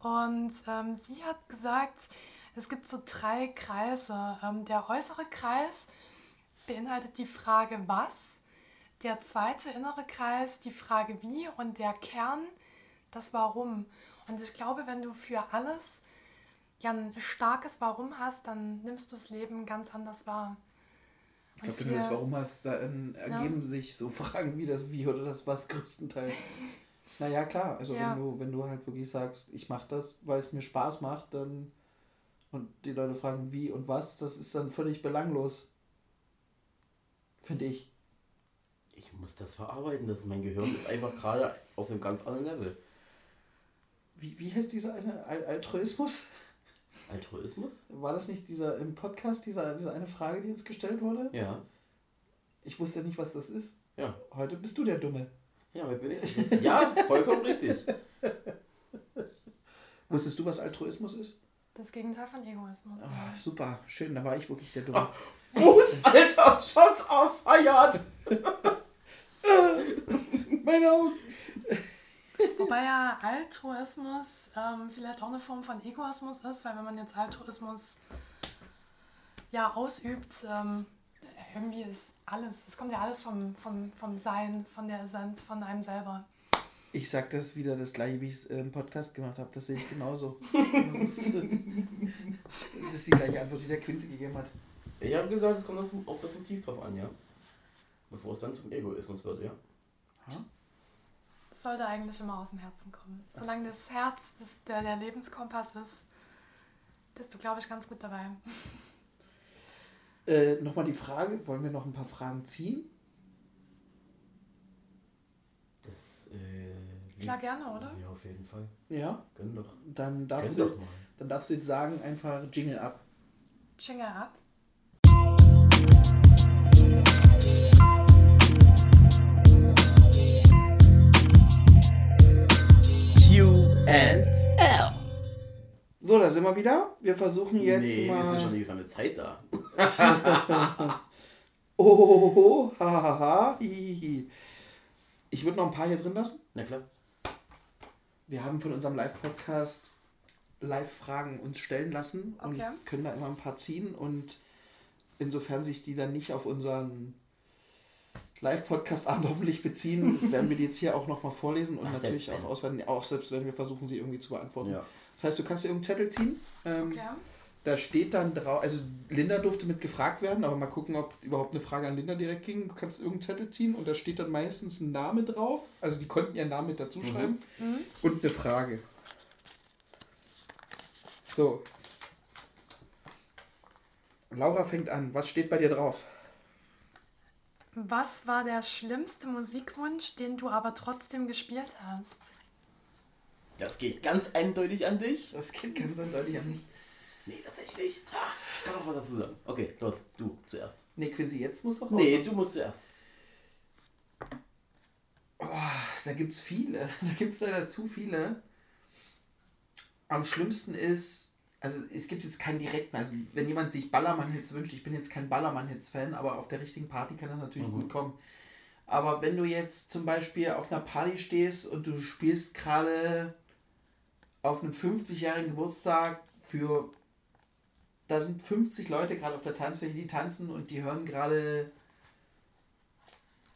Und ähm, sie hat gesagt, es gibt so drei Kreise. Ähm, der äußere Kreis beinhaltet die Frage was, der zweite innere Kreis die Frage wie und der Kern das Warum. Und ich glaube, wenn du für alles ja ein starkes Warum hast, dann nimmst du das Leben ganz anders wahr. ich glaube, wenn du das Warum hast, dann ergeben ja. sich so Fragen wie das Wie oder das Was größtenteils. naja, klar, also ja. wenn, du, wenn du halt wirklich sagst, ich mache das, weil es mir Spaß macht, dann und die Leute fragen, wie und was, das ist dann völlig belanglos. Finde ich. Ich muss das verarbeiten, das mein Gehirn ist einfach gerade auf einem ganz anderen Level. Wie, wie heißt dieser eine Altruismus? Altruismus? War das nicht dieser im Podcast, dieser, diese eine Frage, die uns gestellt wurde? Ja. Ich wusste nicht, was das ist. Ja. Heute bist du der Dumme. Ja, heute bin ich das. Ja, vollkommen richtig. Wusstest du, was Altruismus ist? Das Gegenteil von Egoismus. Oh, super, schön, da war ich wirklich der Dumme. Oh, Fuß, Alter, Schatz feiert! Meine Augen! Wobei ja Altruismus ähm, vielleicht auch eine Form von Egoismus ist, weil wenn man jetzt Altruismus ja ausübt, ähm, irgendwie ist alles, es kommt ja alles vom, vom, vom Sein, von der Essenz, von einem selber. Ich sag das wieder das gleiche, wie ich es im Podcast gemacht habe. Das sehe ich genauso. Das ist, das ist die gleiche Antwort, die der Quincy gegeben hat. Ich habe gesagt, es kommt auf das Motiv drauf an, ja. Bevor es dann zum Egoismus wird, ja. Das sollte eigentlich immer aus dem Herzen kommen. Solange das Herz das der, der Lebenskompass ist, bist du, glaube ich, ganz gut dabei. Äh, Nochmal die Frage, wollen wir noch ein paar Fragen ziehen? Das, äh, Klar, gerne, oder? Ja, auf jeden Fall. Ja? Gönn doch. Dann darfst, Gönn du, doch mal. dann darfst du jetzt sagen, einfach Jingle ab. Jingle ab. So, da sind wir wieder. Wir versuchen jetzt nee, mal. Nee, ist schon nicht eine Zeit da. oh, ha, ha, ha, hi, hi, hi. Ich würde noch ein paar hier drin lassen. Na klar. Wir haben von unserem Live-Podcast Live-Fragen uns stellen lassen Okay. und können da immer ein paar ziehen. Und insofern sich die dann nicht auf unseren Live-Podcast-Abend hoffentlich beziehen, werden wir die jetzt hier auch nochmal vorlesen und Ach, natürlich auch auswerten, auch selbst wenn wir versuchen, sie irgendwie zu beantworten. Ja. Das heißt, du kannst dir irgendeinen Zettel ziehen. Ähm, Okay. Da steht dann drauf, also Linda durfte mit gefragt werden, aber mal gucken, ob überhaupt eine Frage an Linda direkt ging. Du kannst irgendeinen Zettel ziehen und da steht dann meistens ein Name drauf. Also die konnten ihren Namen mit dazu schreiben. Mhm. Und eine Frage. So. Laura fängt an. Was steht bei dir drauf? Was war der schlimmste Musikwunsch, den du aber trotzdem gespielt hast? Das geht ganz eindeutig an dich. Das Kind kann sein, Leute ja nicht. Nee, tatsächlich nicht. Ha, ich kann noch was dazu sagen. Okay, los, du zuerst. Nee, Quincy, jetzt muss doch Nee, raus. du musst zuerst. Da gibt es viele. Da gibt es leider zu viele. Am schlimmsten ist, also es gibt jetzt keinen direkten, also wenn jemand sich Ballermann-Hits wünscht, ich bin jetzt kein Ballermann-Hits-Fan, aber auf der richtigen Party kann das natürlich Mhm. gut kommen. Aber wenn du jetzt zum Beispiel auf einer Party stehst und du spielst gerade auf einem 50-jährigen Geburtstag für, da sind 50 Leute gerade auf der Tanzfläche, die tanzen und die hören gerade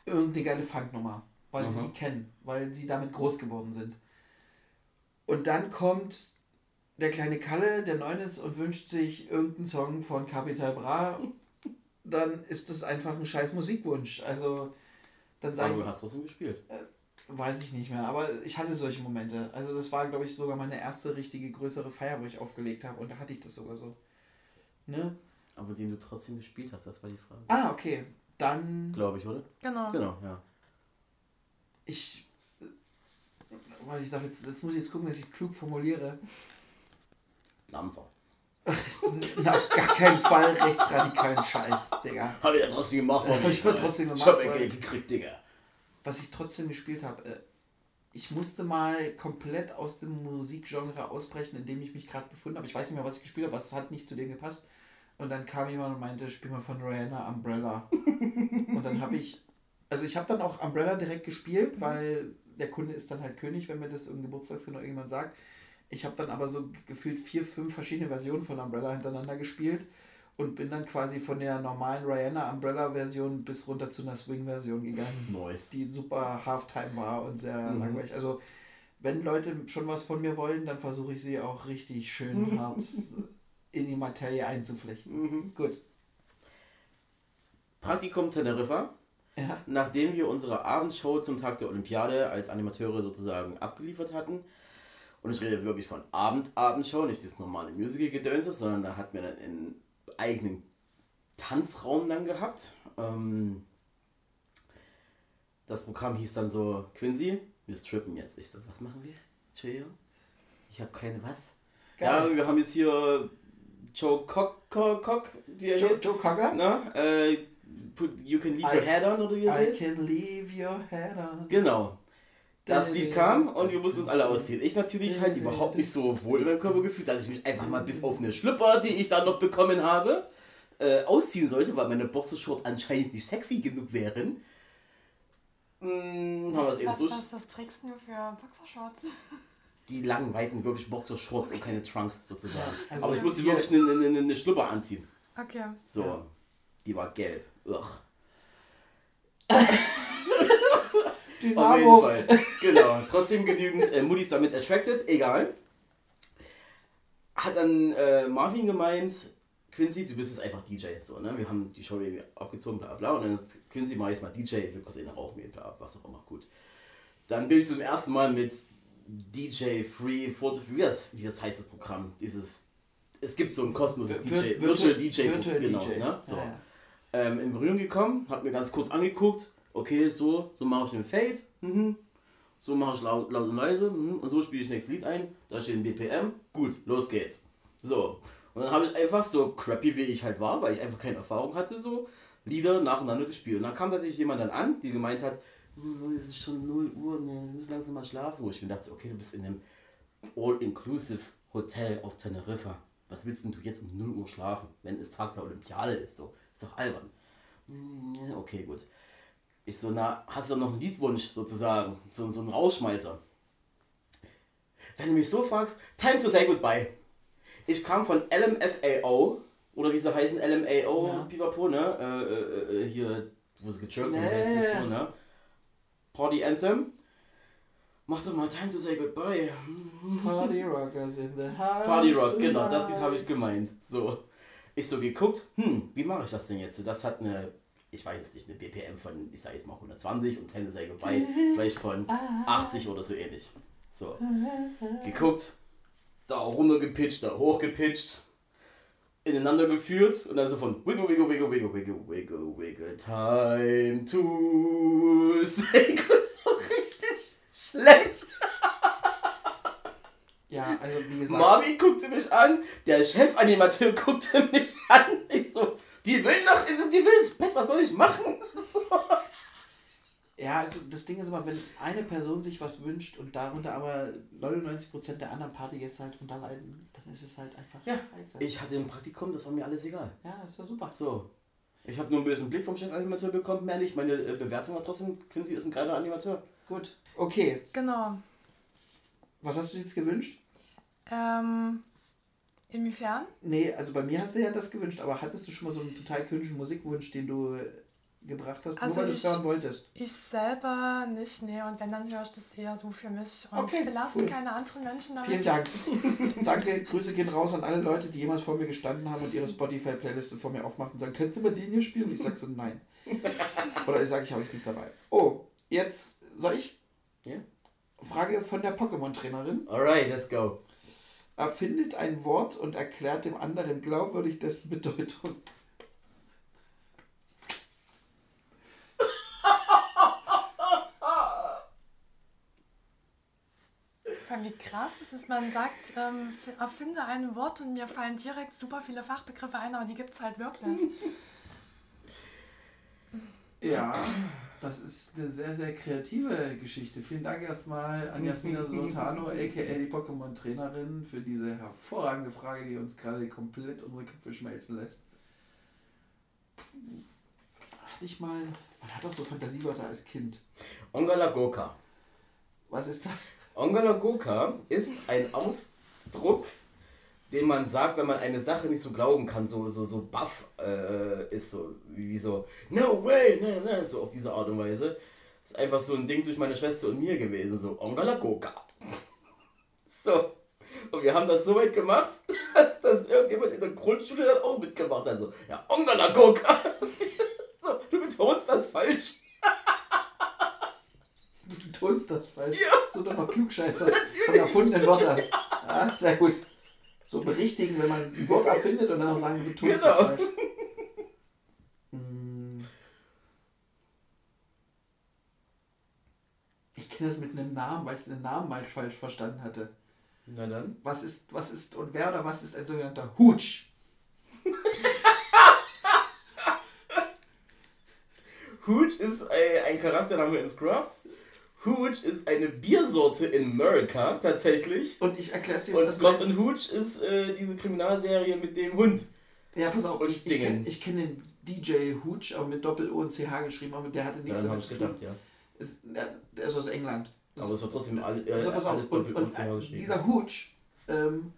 irgendeine geile Funknummer, weil sie Mhm. die kennen, weil sie damit groß geworden sind. Und dann kommt der kleine Kalle, der neun ist und wünscht sich irgendeinen Song von Capital Bra, dann ist das einfach ein scheiß Musikwunsch. Also dann sage Aber ich, du hast trotzdem gespielt. Weiß ich nicht mehr, aber ich hatte solche Momente. Also das war, glaube ich, sogar meine erste richtige größere Feier, wo ich aufgelegt habe und da hatte ich das sogar so. Ne? Aber den du trotzdem gespielt hast, das war die Frage. Ah, okay. Dann Glaube ich, oder? Genau. Genau, ja. ich. Warte, ich darf jetzt, jetzt muss ich jetzt gucken, dass ich klug formuliere. Lanzer. Na, auf gar keinen Fall rechtsradikalen Scheiß, Digga. Hab ich ja trotzdem gemacht. Hab ich aber trotzdem Ich gemacht, hab mein weil- Geld gekriegt, Digga. Was ich trotzdem gespielt habe, äh, ich musste mal komplett aus dem Musikgenre ausbrechen, in dem ich mich gerade befunden habe. Ich weiß nicht mehr, was ich gespielt habe, aber es hat nicht zu dem gepasst. Und dann kam jemand und meinte, spiel mal von Rihanna Umbrella. und dann habe ich, also ich habe dann auch Umbrella direkt gespielt, weil der Kunde ist dann halt König, wenn mir das im Geburtstagskind irgendjemand sagt. Ich habe dann aber so gefühlt vier, fünf verschiedene Versionen von Umbrella hintereinander gespielt und bin dann quasi von der normalen Rihanna Umbrella Version bis runter zu einer Swing Version gegangen Nice. die super Halftime war und sehr Mhm. langweilig. Also, wenn Leute schon was von mir wollen, dann versuche ich sie auch richtig schön hart in die Materie einzuflechten. Mhm. Gut. Praktikum Teneriffa. Ja. Nachdem wir unsere Abendshow zum Tag der Olympiade als Animateure sozusagen abgeliefert hatten, und ich rede wirklich von Abend-Abendshow, nicht das normale Musical-Gedönse, sondern da hatten wir dann einen eigenen Tanzraum dann gehabt. Ähm, das Programm hieß dann so, Quincy, wir strippen jetzt. Ich so, was machen wir? Chill. Ich habe keine was. Geil. Ja, wir haben jetzt hier Joe Cock, Cock, Cock wie er Joe, heißt. Joe Cocker? Na, äh, put, you can leave I- your head on, oder wie es I heißt? can leave your head on. Genau. Das Lied kam und wir mussten uns alle ausziehen. Ich natürlich halt überhaupt nicht so wohl in meinem Körper gefühlt, dass ich mich einfach mal bis auf eine Schlüpper, die ich dann noch bekommen habe, äh, ausziehen sollte, weil meine Boxershort anscheinend nicht sexy genug wären. Hm, Was, eben was, durch. was, was trägst du für Boxershorts? Die langen, weiten, wirklich Boxershorts und keine Trunks sozusagen. Also Aber ich musste wirklich eine, eine, eine Schlüpper anziehen. Okay. So, die war gelb. Ugh. Auf jeden Dynamo. Fall. Genau. Trotzdem genügend äh, Moody's damit attracted. Egal. Hat dann äh, Marvin gemeint, Quincy, du bist jetzt einfach DJ. So, ne? Wir haben die Show irgendwie abgezogen, bla bla. Und dann ist Quincy, mach jetzt mal DJ, ich will kurz in den Rauch gehen, bla, was auch immer. Gut. Dann bin ich zum ersten Mal mit DJ Free, Photo wie das, wie das heißt das Programm. Dieses, es gibt so ein kostenloses Wir- DJ, wir- Virtual Virtual- DJ, Virtual genau. DJ. Ne? So. Ja, ja. ähm, in Berührung gekommen, hab mir ganz kurz angeguckt, okay, so, so mache ich den Fade, mhm. so mache ich laut, laut und leise, mhm. und so spiele ich nächstes Lied ein, da steht ein BPM, gut, los geht's. So, und dann habe ich einfach so crappy wie ich halt war, weil ich einfach keine Erfahrung hatte, so Lieder nacheinander gespielt. Und dann kam tatsächlich jemand dann an, die gemeint hat, "Hm, es ist schon 0 Uhr, ne, wir müssen langsam mal schlafen. Wo ich mir dachte, okay, du bist in einem All-Inclusive Hotel auf Teneriffa. Was willst denn du jetzt um 0 Uhr schlafen, wenn es Tag der Olympiade ist? So, ist doch albern. "Hm, ja, Okay, gut. Ich so, na, hast du noch einen Liedwunsch sozusagen? So, so einen Rausschmeißer. Wenn du mich so fragst, Time to say goodbye. Ich kam von LMFAO, oder wie sie heißen, LMAO, Ja. Pipapo, ne? Äh, äh, äh, hier, wo sie gechirkt Nee. heißt so, ne? Party Anthem. Mach doch mal Time to say goodbye. Party Rockers in the house. Party Rock, genau, das Lied tonight. habe ich gemeint. So. Ich so geguckt, hm, wie mache ich das denn jetzt? Das hat eine, ich weiß es nicht, eine BPM von, ich sage jetzt mal 120 und Say Goodbye vielleicht von 80 oder so ähnlich. So. Geguckt, da runter gepitcht, da hoch gepitcht. ineinander geführt und dann so von Wiggle, Wiggle, Wiggle, Wiggle, Wiggle, Wiggle, Wiggle, time to say so richtig schlecht. Ja, also wie gesagt. Marvin guckte mich an, der Chefanimateur guckte mich an. Ich so, die will noch, die will ins Bett, was soll ich machen? Ja, also das Ding ist immer, wenn eine Person sich was wünscht und darunter aber 99% der anderen Party jetzt halt drunter leiden, dann ist es halt einfach Ja, scheiße. Ich hatte ein Praktikum, das war mir alles egal. ja, ist ja super. So. Ich habe nur einen bösen Blick vom Chefanimateur bekommen, mehr nicht. Meine äh, Bewertung war trotzdem, Quincy ist ein geiler Animateur. Gut. Okay, Genau. was hast du jetzt gewünscht? Ähm, inwiefern? Nee, also bei mir hast du ja das gewünscht, aber hattest du schon mal so einen total königlichen Musikwunsch, den du gebracht hast, Also nur weil du es hören wolltest? Ich selber nicht, nee. Und wenn, dann höre ich das eher so für mich und Okay, belaste cool. keine anderen Menschen damit. Vielen Dank. Danke, Grüße gehen raus an alle Leute, die jemals vor mir gestanden haben und ihre Spotify-Playliste vor mir aufmachen und sagen, kannst du mal den hier spielen? Ich sag so, nein. Oder ich sage, ich habe ich nicht dabei. Oh, jetzt soll ich? Ja. Frage von der Pokémon-Trainerin. Alright, let's go. Erfindet ein Wort und erklärt dem anderen glaubwürdig dessen Bedeutung. Wie krass es ist, man sagt, ähm, erfinde ein Wort und mir fallen direkt super viele Fachbegriffe ein, aber die gibt es halt wirklich. Ja, das ist eine sehr, sehr kreative Geschichte. Vielen Dank erstmal an Jasmina Sultano, aka die Pokémon-Trainerin, für diese hervorragende Frage, die uns gerade komplett unsere Köpfe schmelzen lässt. Hatte ich mal. Man hat doch so Fantasiewörter als Kind. Ongalagoka. Was ist das? Ongalagoka ist ein Ausdruck, den man sagt, wenn man eine Sache nicht so glauben kann, so, so, so baff äh, ist, so wie so, no way, ne, ne, so auf diese Art und Weise. Ist einfach so ein Ding zwischen meiner Schwester und mir gewesen, so Ongalagoka. So. Und wir haben das so weit gemacht, dass das irgendjemand in der Grundschule dann auch mitgemacht hat. So, ja, Ongalagoka. so, du betonst das falsch. Du tonst das falsch. Ja. So doch noch Klugscheißer von erfundenen Wörtern. Ja, sehr gut. So berichtigen, wenn man ein Wort erfindet und dann noch sagen, du das Genau. falsch. Mm. Ich kenne das mit einem Namen, weil ich den Namen mal falsch verstanden hatte. Na dann. Was ist, was ist und wer oder was ist ein sogenannter Hutsch? Hooch ist ein, ein Charaktername in Scrubs. Hooch ist eine Biersorte in Amerika tatsächlich. Und ich erkläre es dir jetzt Und. Scott and Hooch ist äh, diese Kriminalserie mit dem Hund. Ja, pass auf, und ich, ich kenne kenn den DJ Hooch, aber mit Doppel-O und CH geschrieben, aber der hatte nichts habe damit zu tun. gedacht, ja. Ist, der, ist aus England. Das Aber es war trotzdem all, äh, Also pass alles und, doppelt und, und äh, geschrieben. dieser Hutsch ähm,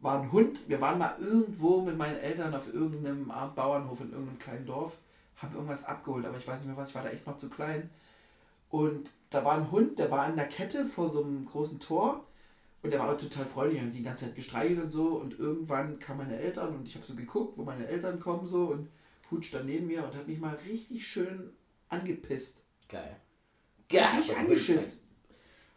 war ein Hund. Wir waren mal irgendwo mit meinen Eltern auf irgendeinem Art Bauernhof in irgendeinem kleinen Dorf, haben irgendwas abgeholt, aber ich weiß nicht mehr was, ich war da echt noch zu klein. Und da war ein Hund, der war an der Kette vor so einem großen Tor und der war aber total freundlich, haben die ganze Zeit gestreichelt und so und irgendwann kamen meine Eltern und ich habe so geguckt, wo meine Eltern kommen so und Hutsch stand neben mir und hat mich mal richtig schön angepisst. Geil. Hat mich angeschifft.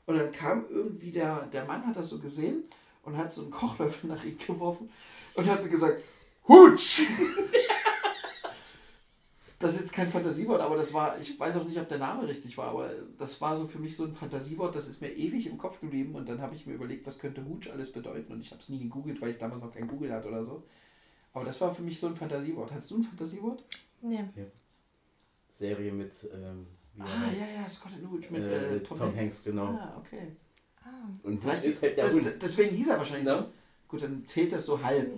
Und dann kam irgendwie der, der Mann, hat das so gesehen und hat so einen Kochlöffel nach ihm geworfen und hat so gesagt, Hutsch! das ist jetzt kein Fantasiewort, aber das war, ich weiß auch nicht, ob der Name richtig war, aber das war so für mich so ein Fantasiewort, das ist mir ewig im Kopf geblieben und dann habe ich mir überlegt, was könnte Hutsch alles bedeuten und ich habe es nie gegoogelt, weil ich damals noch kein Google hatte oder so. Aber das war für mich so ein Fantasiewort. Hast du ein Fantasiewort? Nee. Serie mit, ähm, wie Ah, heißt. ja, ja, Scott and Hooch mit, äh, äh, mit Tom, Tom, Hanks. Hanks, genau. Ah, okay. Und Hooch Vielleicht ist halt der das, Hund. deswegen hieß er wahrscheinlich Ja. so. Gut, dann zählt das so halb.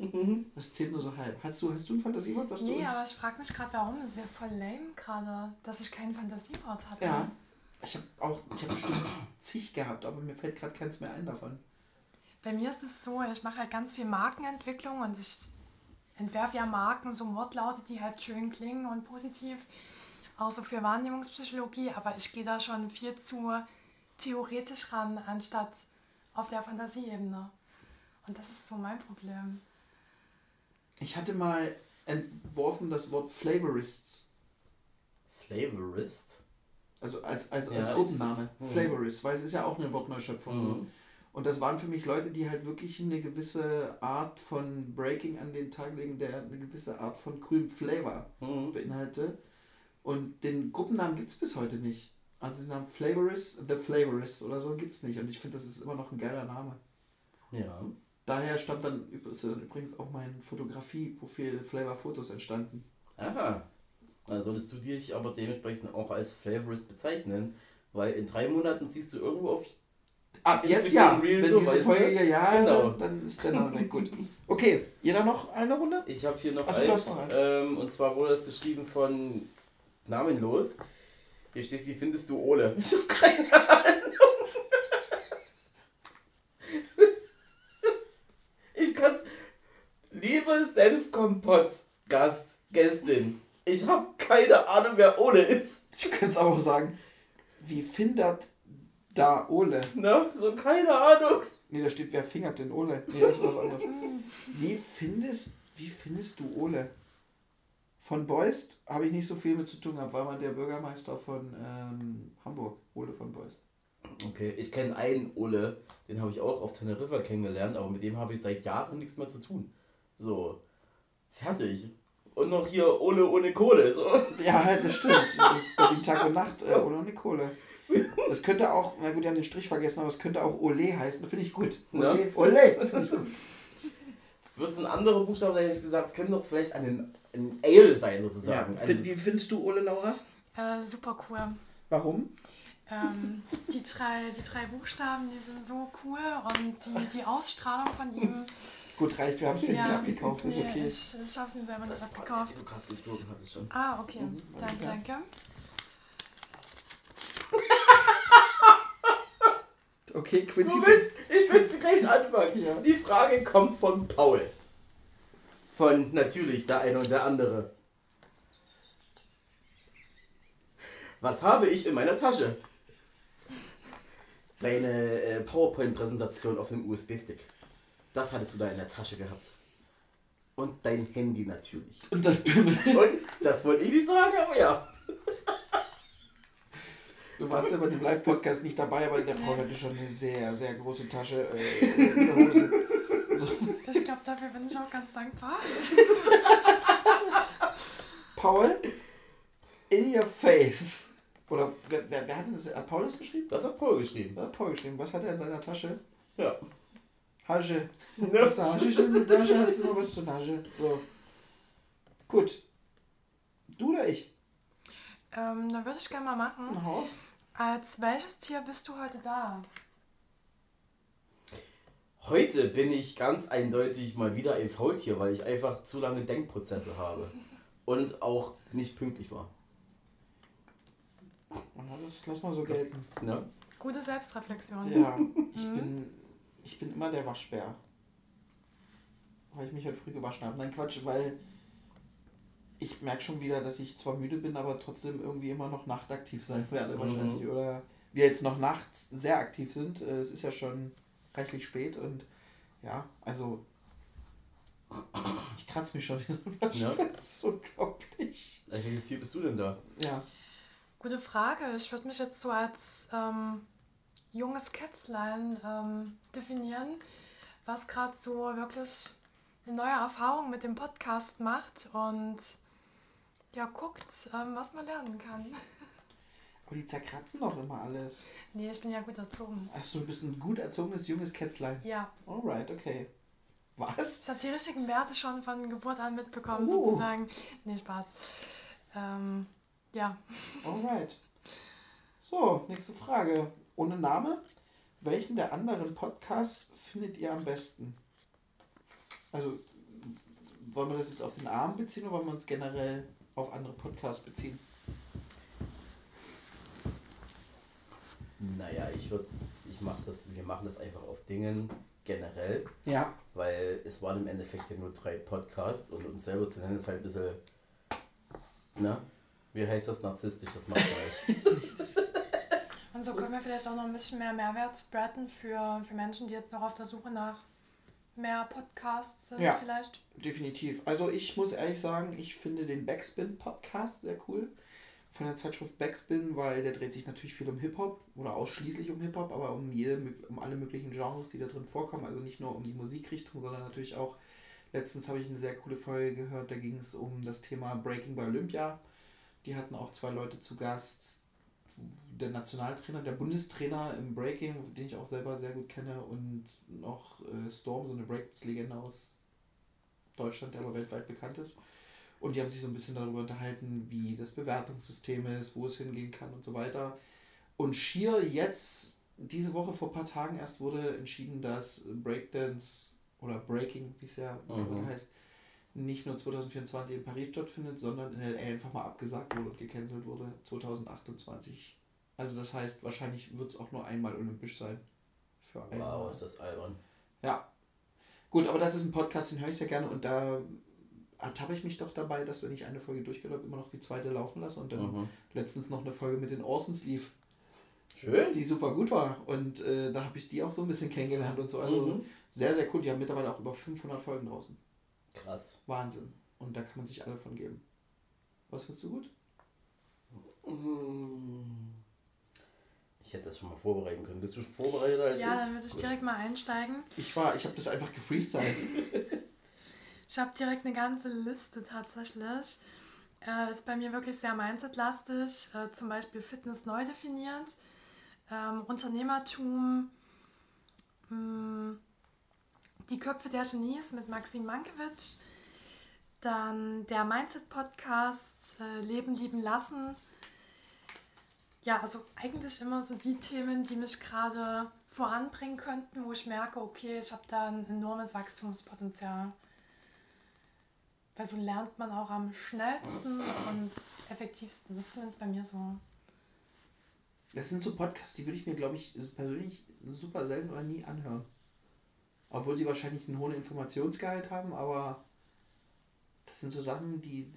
Das zählt nur so halb. Hast du, hast du ein Fantasiewort, was du Nee, uns... aber ich frage mich gerade, warum. Das ist ja voll lame gerade, dass ich kein Fantasiewort hatte. Ja. Ich habe auch, ich habe bestimmt zig gehabt, aber mir fällt gerade keins mehr ein davon. Bei mir ist es so, ich mache halt ganz viel Markenentwicklung und ich entwerfe ja Marken, so Wortlaute, die halt schön klingen und positiv. Auch so für Wahrnehmungspsychologie, aber ich gehe da schon viel zu theoretisch ran, anstatt auf der Fantasieebene. Und das ist so mein Problem. Ich hatte mal entworfen das Wort Flavorists. Flavorist. Also als, als, Ja, als ich- Gruppenname. mhm. Flavorists, weil es ist ja auch eine Wortneuschöpfung. So. Mhm. Und das waren für mich Leute, die halt wirklich eine gewisse Art von Breaking an den Tag legen, der eine gewisse Art von coolem Flavor Mhm. beinhaltet. Und den Gruppennamen gibt es bis heute nicht. Also den Namen Flavorist, The Flavorist oder so gibt es nicht. Und ich finde, das ist immer noch ein geiler Name. Ja. Daher stammt dann, ist dann übrigens auch mein Fotografie-Profil Flavor Fotos entstanden. Aha. Dann solltest du dich aber dementsprechend auch als Flavorist bezeichnen, weil in drei Monaten siehst du irgendwo auf. Ab jetzt ja. Reels, Wenn so, diese? Folge hier ja, Genau. dann, dann ist der Name weg. Gut. Okay, jeder noch eine Runde? Ich habe hier noch Ach eins, noch eins. Ähm, und zwar wurde das geschrieben von Namenlos. Hier steht, wie findest du Ole? Ich habe keine Ahnung. Senfkompott-Gast, Gästin, ich habe keine Ahnung, wer Ole ist. Du kannst aber auch sagen, wie findet da Ole? Ne? So, keine Ahnung. Nee, da steht, wer fingert denn Ole? Nee, das ist was anderes. Wie findest, wie findest du Ole? Von Beust habe ich nicht so viel mit zu tun gehabt, war mal der Bürgermeister von ähm, Hamburg, Ole von Beust. Okay, ich kenne einen Ole, den habe ich auch auf Teneriffa kennengelernt, aber mit dem habe ich seit Jahren nichts mehr zu tun. So, fertig. Und noch hier Ole ohne Kohle. So. Ja, halt, das stimmt. Berlin Tag und Nacht, äh, Ole ohne Kohle. Das könnte auch, na gut, die haben den Strich vergessen, aber es könnte auch Ole heißen, finde ich gut. Ja. Ole, Ole, finde ich gut. Wird es ein anderer Buchstabe hätte ich gesagt, können doch vielleicht ein, ein Ale sein, sozusagen. Ja. Wie findest du Ole, Laura? Äh, super cool. Warum? Ähm, die, drei, die drei Buchstaben, die sind so cool und die, die Ausstrahlung von ihm. Gut, reicht, wir haben es dir nicht abgekauft, ist nee, okay. Ich, ich habe es mir selber nicht das war abgekauft. du gerade gezogen hattest schon. Ah, okay. Danke, ja. danke. Okay, Quincy Moment, ich will gleich anfangen. Ja. Die Frage kommt von Paul. Von natürlich der eine und der andere. Was habe ich in meiner Tasche? Deine äh, PowerPoint-Präsentation auf dem USB-Stick. Das hattest du da in der Tasche gehabt. Und dein Handy natürlich. Und dann Pimmel. Und das wollte ich nicht sagen, aber ja. Du warst ja bei dem Live-Podcast nicht dabei, aber der Paul hatte schon eine sehr, sehr große Tasche äh, in der Hose. Ich glaube, dafür bin ich auch ganz dankbar. Paul, in your face. Oder wer, wer, wer hat denn das? Hat Paul das geschrieben? Das hat Paul geschrieben. Wer hat Paul geschrieben? Was hat er in seiner Tasche? Ja. Hasche. Was ja. hast du in der Tasche? Hast du noch was zur Tasche? So. Gut. Du oder ich? Ähm, dann würde ich gerne mal machen. Ein Haus? Als welches Tier bist du heute da? Heute bin ich ganz eindeutig mal wieder ein Faultier, weil ich einfach zu lange Denkprozesse habe. Und auch nicht pünktlich war. Ja, das lass mal so gelten. Ne? Gute Selbstreflexion. Ja, ich bin, ich bin immer der Waschbär. Weil ich mich halt früh gewaschen habe. Nein, Quatsch, weil ich merke schon wieder, dass ich zwar müde bin, aber trotzdem irgendwie immer noch nachtaktiv sein werde Mhm. wahrscheinlich. Oder wir jetzt noch nachts sehr aktiv sind. Äh, Es ist ja schon reichlich spät und ja, also ich kratze mich schon wie so ein Waschbär. Ja. Das ist unglaublich. Welches Tier bist du denn da? Ja. Gute Frage. Ich würde mich jetzt so als ähm, junges Kätzlein ähm, definieren, was gerade so wirklich eine neue Erfahrung mit dem Podcast macht und ja, guckt, ähm, was man lernen kann. Aber die zerkratzen doch immer alles. Nee, ich bin ja gut erzogen. Achso, du bist ein gut erzogenes junges Kätzlein. Ja, Alright, okay. Was? ich habe die richtigen Werte schon von Geburt an mitbekommen, Oh. sozusagen. Nee, Spaß. Ähm, ja, Alright. So, nächste Frage. Ohne Name. Welchen der anderen Podcasts findet ihr am besten? Also, wollen wir das jetzt auf den Arm beziehen oder wollen wir uns generell auf andere Podcasts beziehen? Naja, ich würde, ich mache das, wir machen das einfach auf Dingen generell, Ja. weil es waren im Endeffekt ja nur drei Podcasts und uns selber zu nennen ist halt ein bisschen, ne? Wie heißt das narzisstisch, das macht man nicht. und so können wir vielleicht auch noch ein bisschen mehr Mehrwert spreaden für, für Menschen, die jetzt noch auf der Suche nach mehr Podcasts sind, Ja. vielleicht. Definitiv. Also ich muss ehrlich sagen, ich finde den Backspin-Podcast sehr cool, von der Zeitschrift Backspin, weil der dreht sich natürlich viel um Hip-Hop oder ausschließlich um Hip-Hop, aber um, jede, um alle möglichen Genres, die da drin vorkommen. Also nicht nur um die Musikrichtung, sondern natürlich auch, letztens habe ich eine sehr coole Folge gehört, da ging es um das Thema Breaking bei Olympia. Die hatten auch zwei Leute zu Gast, der Nationaltrainer, der Bundestrainer im Breaking, den ich auch selber sehr gut kenne, und noch äh, Storm, so eine Breakdance-Legende aus Deutschland, der aber weltweit bekannt ist. Und die haben sich so ein bisschen darüber unterhalten, wie das Bewertungssystem ist, wo es hingehen kann und so weiter. Und schier jetzt, diese Woche vor ein paar Tagen erst wurde entschieden, dass Breakdance oder Breaking, wie es ja mhm. heißt, nicht nur 2024 in Paris stattfindet, sondern in LA einfach mal abgesagt wurde und gecancelt wurde 2028. Also das heißt, wahrscheinlich wird es auch nur einmal olympisch sein. Für einmal. Wow, ist das albern. Ja. Gut, aber das ist ein Podcast, den höre ich sehr gerne und da ertappe ich mich doch dabei, dass wenn ich eine Folge durchgelaufen immer noch die zweite laufen lasse und dann mhm. letztens noch eine Folge mit den Orsons lief. Schön. Die super gut war. Und äh, da habe ich die auch so ein bisschen kennengelernt und so. Also mhm. sehr, sehr cool. Die haben mittlerweile auch über 500 Folgen draußen. Krass. Wahnsinn. Und da kann man sich alle von geben. Was findest du gut? Ich hätte das schon mal vorbereiten können. Bist du vorbereitet als Ja, ich? dann würde ich gut. direkt mal einsteigen. Ich war, ich habe das einfach gefreestylt. ich habe direkt eine ganze Liste tatsächlich. Äh, ist bei mir wirklich sehr mindsetlastig. Äh, zum Beispiel Fitness neu definiert, ähm, Unternehmertum, mh, mm, die Köpfe der Genies mit Maxim Mankiewicz. Dann der Mindset-Podcast äh, Leben, Lieben, Lassen. Ja, also eigentlich immer so die Themen, die mich gerade voranbringen könnten, wo ich merke, okay, ich habe da ein enormes Wachstumspotenzial. Weil so lernt man auch am schnellsten und effektivsten. Das ist zumindest bei mir so. Das sind so Podcasts, die würde ich mir, glaube ich, persönlich super selten oder nie anhören. Obwohl sie wahrscheinlich einen hohen Informationsgehalt haben, aber das sind so Sachen, die,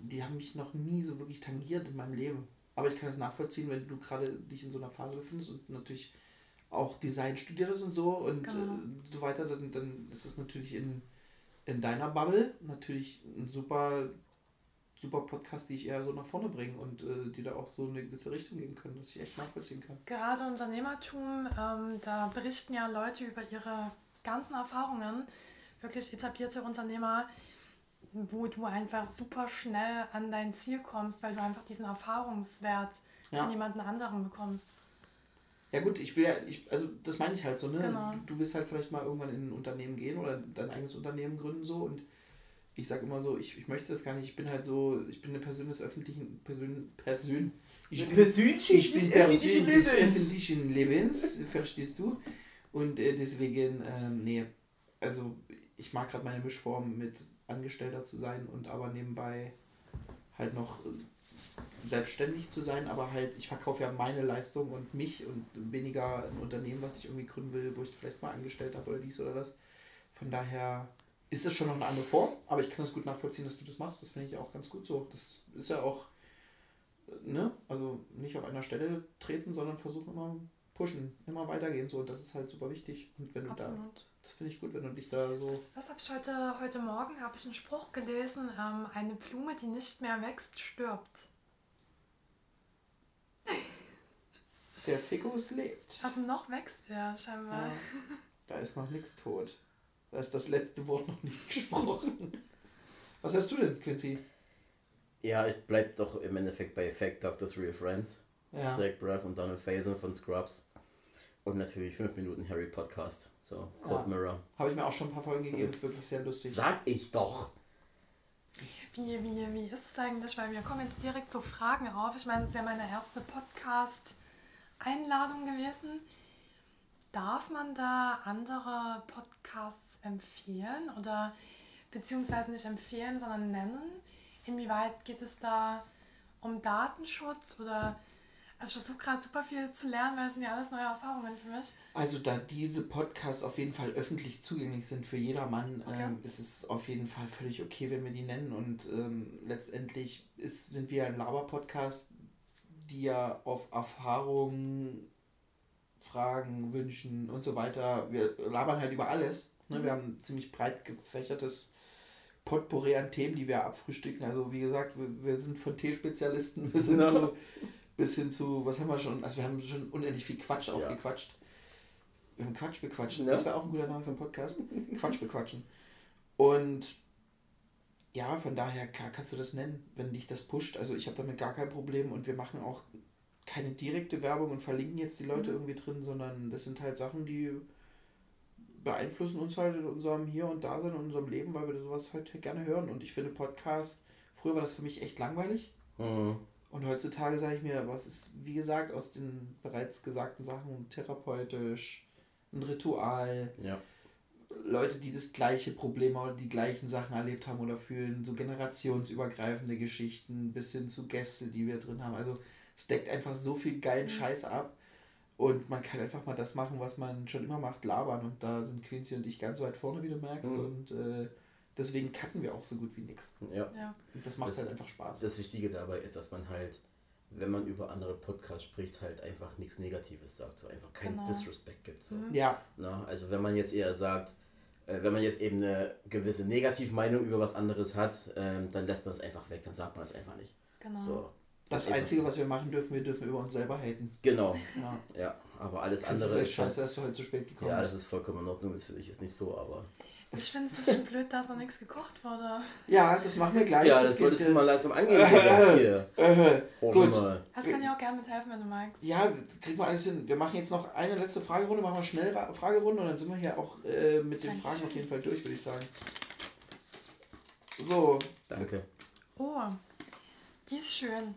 die haben mich noch nie so wirklich tangiert in meinem Leben. Aber ich kann es nachvollziehen, wenn du gerade dich in so einer Phase befindest und natürlich auch Design studierst und so und genau. äh, so weiter, dann, dann ist das natürlich in, in deiner Bubble natürlich ein super, super Podcast, die ich eher so nach vorne bringe und äh, die da auch so eine gewisse Richtung gehen können, dass ich echt nachvollziehen kann. Gerade Unternehmertum, ähm, da berichten ja Leute über ihre ganzen Erfahrungen, wirklich etablierte Unternehmer, wo du einfach super schnell an dein Ziel kommst, weil du einfach diesen Erfahrungswert ja. von jemand anderem bekommst. Ja gut, ich will ja, ich, also das meine ich halt so, ne? Genau. Du, du willst halt vielleicht mal irgendwann in ein Unternehmen gehen oder dein eigenes Unternehmen gründen so und ich sage immer so, ich, ich möchte das gar nicht, ich bin halt so, ich bin eine Person des öffentlichen, Persön, Persön, ich bin, ich bin Person des öffentlichen Lebens, verstehst du? Und äh, deswegen, ähm, nee, also ich mag gerade meine Mischform mit Angestellter zu sein und aber nebenbei halt noch äh, selbstständig zu sein, aber halt, ich verkaufe ja meine Leistung und mich und weniger ein Unternehmen, was ich irgendwie gründen will, wo ich vielleicht mal angestellt habe oder dies oder das. Von daher ist es schon noch eine andere Form, aber ich kann es gut nachvollziehen, dass du das machst. Das finde ich auch ganz gut so. Das ist ja auch, äh, ne, also nicht auf einer Stelle treten, sondern versuchen immer pushen, immer weitergehen so und das ist halt super wichtig. Und wenn du Absolut. da, das finde ich gut, wenn du dich da so. Was, was habe ich heute, heute Morgen, habe ich einen Spruch gelesen, ähm, eine Blume, die nicht mehr wächst, stirbt. Der Fikus lebt. Also noch wächst er scheinbar. Ja, da ist noch nichts tot. Da ist das letzte Wort noch nicht gesprochen. Was hast du denn, Quincy? Ja, ich bleib doch im Endeffekt bei Fact Doctors Real Friends. Ja. Zach Braff und Donald Faison von Scrubs. Und natürlich 5 Minuten Harry Podcast. So, Cold ja. Mirror. Habe ich mir auch schon ein paar Folgen gegeben, das ist wirklich sehr lustig. Sag ich doch! Wie, wie, wie ist es eigentlich? Weil wir kommen jetzt direkt zu Fragen auf. Ich meine, es ist ja meine erste Podcast-Einladung gewesen. Darf man da andere Podcasts empfehlen oder beziehungsweise nicht empfehlen, sondern nennen? Inwieweit geht es da um Datenschutz oder also ich versuche gerade super viel zu lernen, weil es sind ja alles neue Erfahrungen für mich. Also da diese Podcasts auf jeden Fall öffentlich zugänglich sind für jedermann, okay. ähm, ist es auf jeden Fall völlig okay, wenn wir die nennen. Und ähm, letztendlich ist, sind wir ein Laber-Podcast, die ja auf Erfahrungen, Fragen, Wünschen und so weiter, wir labern halt über alles. Ne? Mhm. Wir haben ein ziemlich breit gefächertes Potpourri an Themen, die wir abfrühstücken. Also wie gesagt, wir, wir sind von Teespezialisten bis hin, zu, bis hin zu, was haben wir schon? Also wir haben schon unendlich viel Quatsch auch Ja. gequatscht. Wir haben Quatsch bequatschen. Ja. Das wäre auch ein guter Name für einen Podcast. Quatsch bequatschen. Und ja, von daher, klar kannst du das nennen, wenn dich das pusht. Also ich habe damit gar kein Problem und wir machen auch keine direkte Werbung und verlinken jetzt die Leute Mhm. irgendwie drin, sondern das sind halt Sachen, die beeinflussen uns halt in unserem Hier und Dasein, in unserem Leben, weil wir sowas halt gerne hören. Und ich finde Podcast, früher war das für mich echt langweilig. Mhm. Und heutzutage sage ich mir, was ist, wie gesagt, aus den bereits gesagten Sachen therapeutisch, ein Ritual, Ja. Leute, die das gleiche Problem oder die gleichen Sachen erlebt haben oder fühlen, so generationsübergreifende Geschichten bis hin zu Gäste, die wir drin haben. Also es deckt einfach so viel geilen Scheiß ab und man kann einfach mal das machen, was man schon immer macht, labern und da sind Quincy und ich ganz weit vorne, wie du merkst Mhm. und äh, deswegen cutten wir auch so gut wie nix. ja. Ja. Und das macht Das- halt einfach Spaß. Das Wichtige dabei ist, dass man halt, wenn man über andere Podcasts spricht, halt einfach nichts Negatives sagt, so einfach kein Genau. Disrespect gibt. So. Mhm. Ja, Na, also wenn man jetzt eher sagt, äh, wenn man jetzt eben eine gewisse Negativmeinung über was anderes hat, ähm, dann lässt man es einfach weg, dann sagt man es einfach nicht. Genau. So. das Einfach Einzige, was wir machen dürfen, wir dürfen über uns selber haten. Genau, Ja. ja. Aber alles Das ist andere echt ist scheiße, dass du heute zu spät gekommen Ja, das bist. ist vollkommen in Ordnung, das finde ich jetzt nicht so, aber. Ich finde es ein bisschen blöd, dass noch nichts gekocht wurde. Ja, das machen wir gleich. Ja, das, geht, solltest äh, du mal langsam angehen. Hier. Äh, Oh, Gut. mal. Ich kann dir auch gerne mithelfen, wenn du magst. ja, das kriegen wir alles hin. Wir machen jetzt noch eine letzte Fragerunde, machen wir schnell Ra- Fragerunde und dann sind wir hier auch äh, mit den Dankeschön. Fragen auf jeden Fall durch, würde ich sagen. So, Danke. Oh, die ist schön.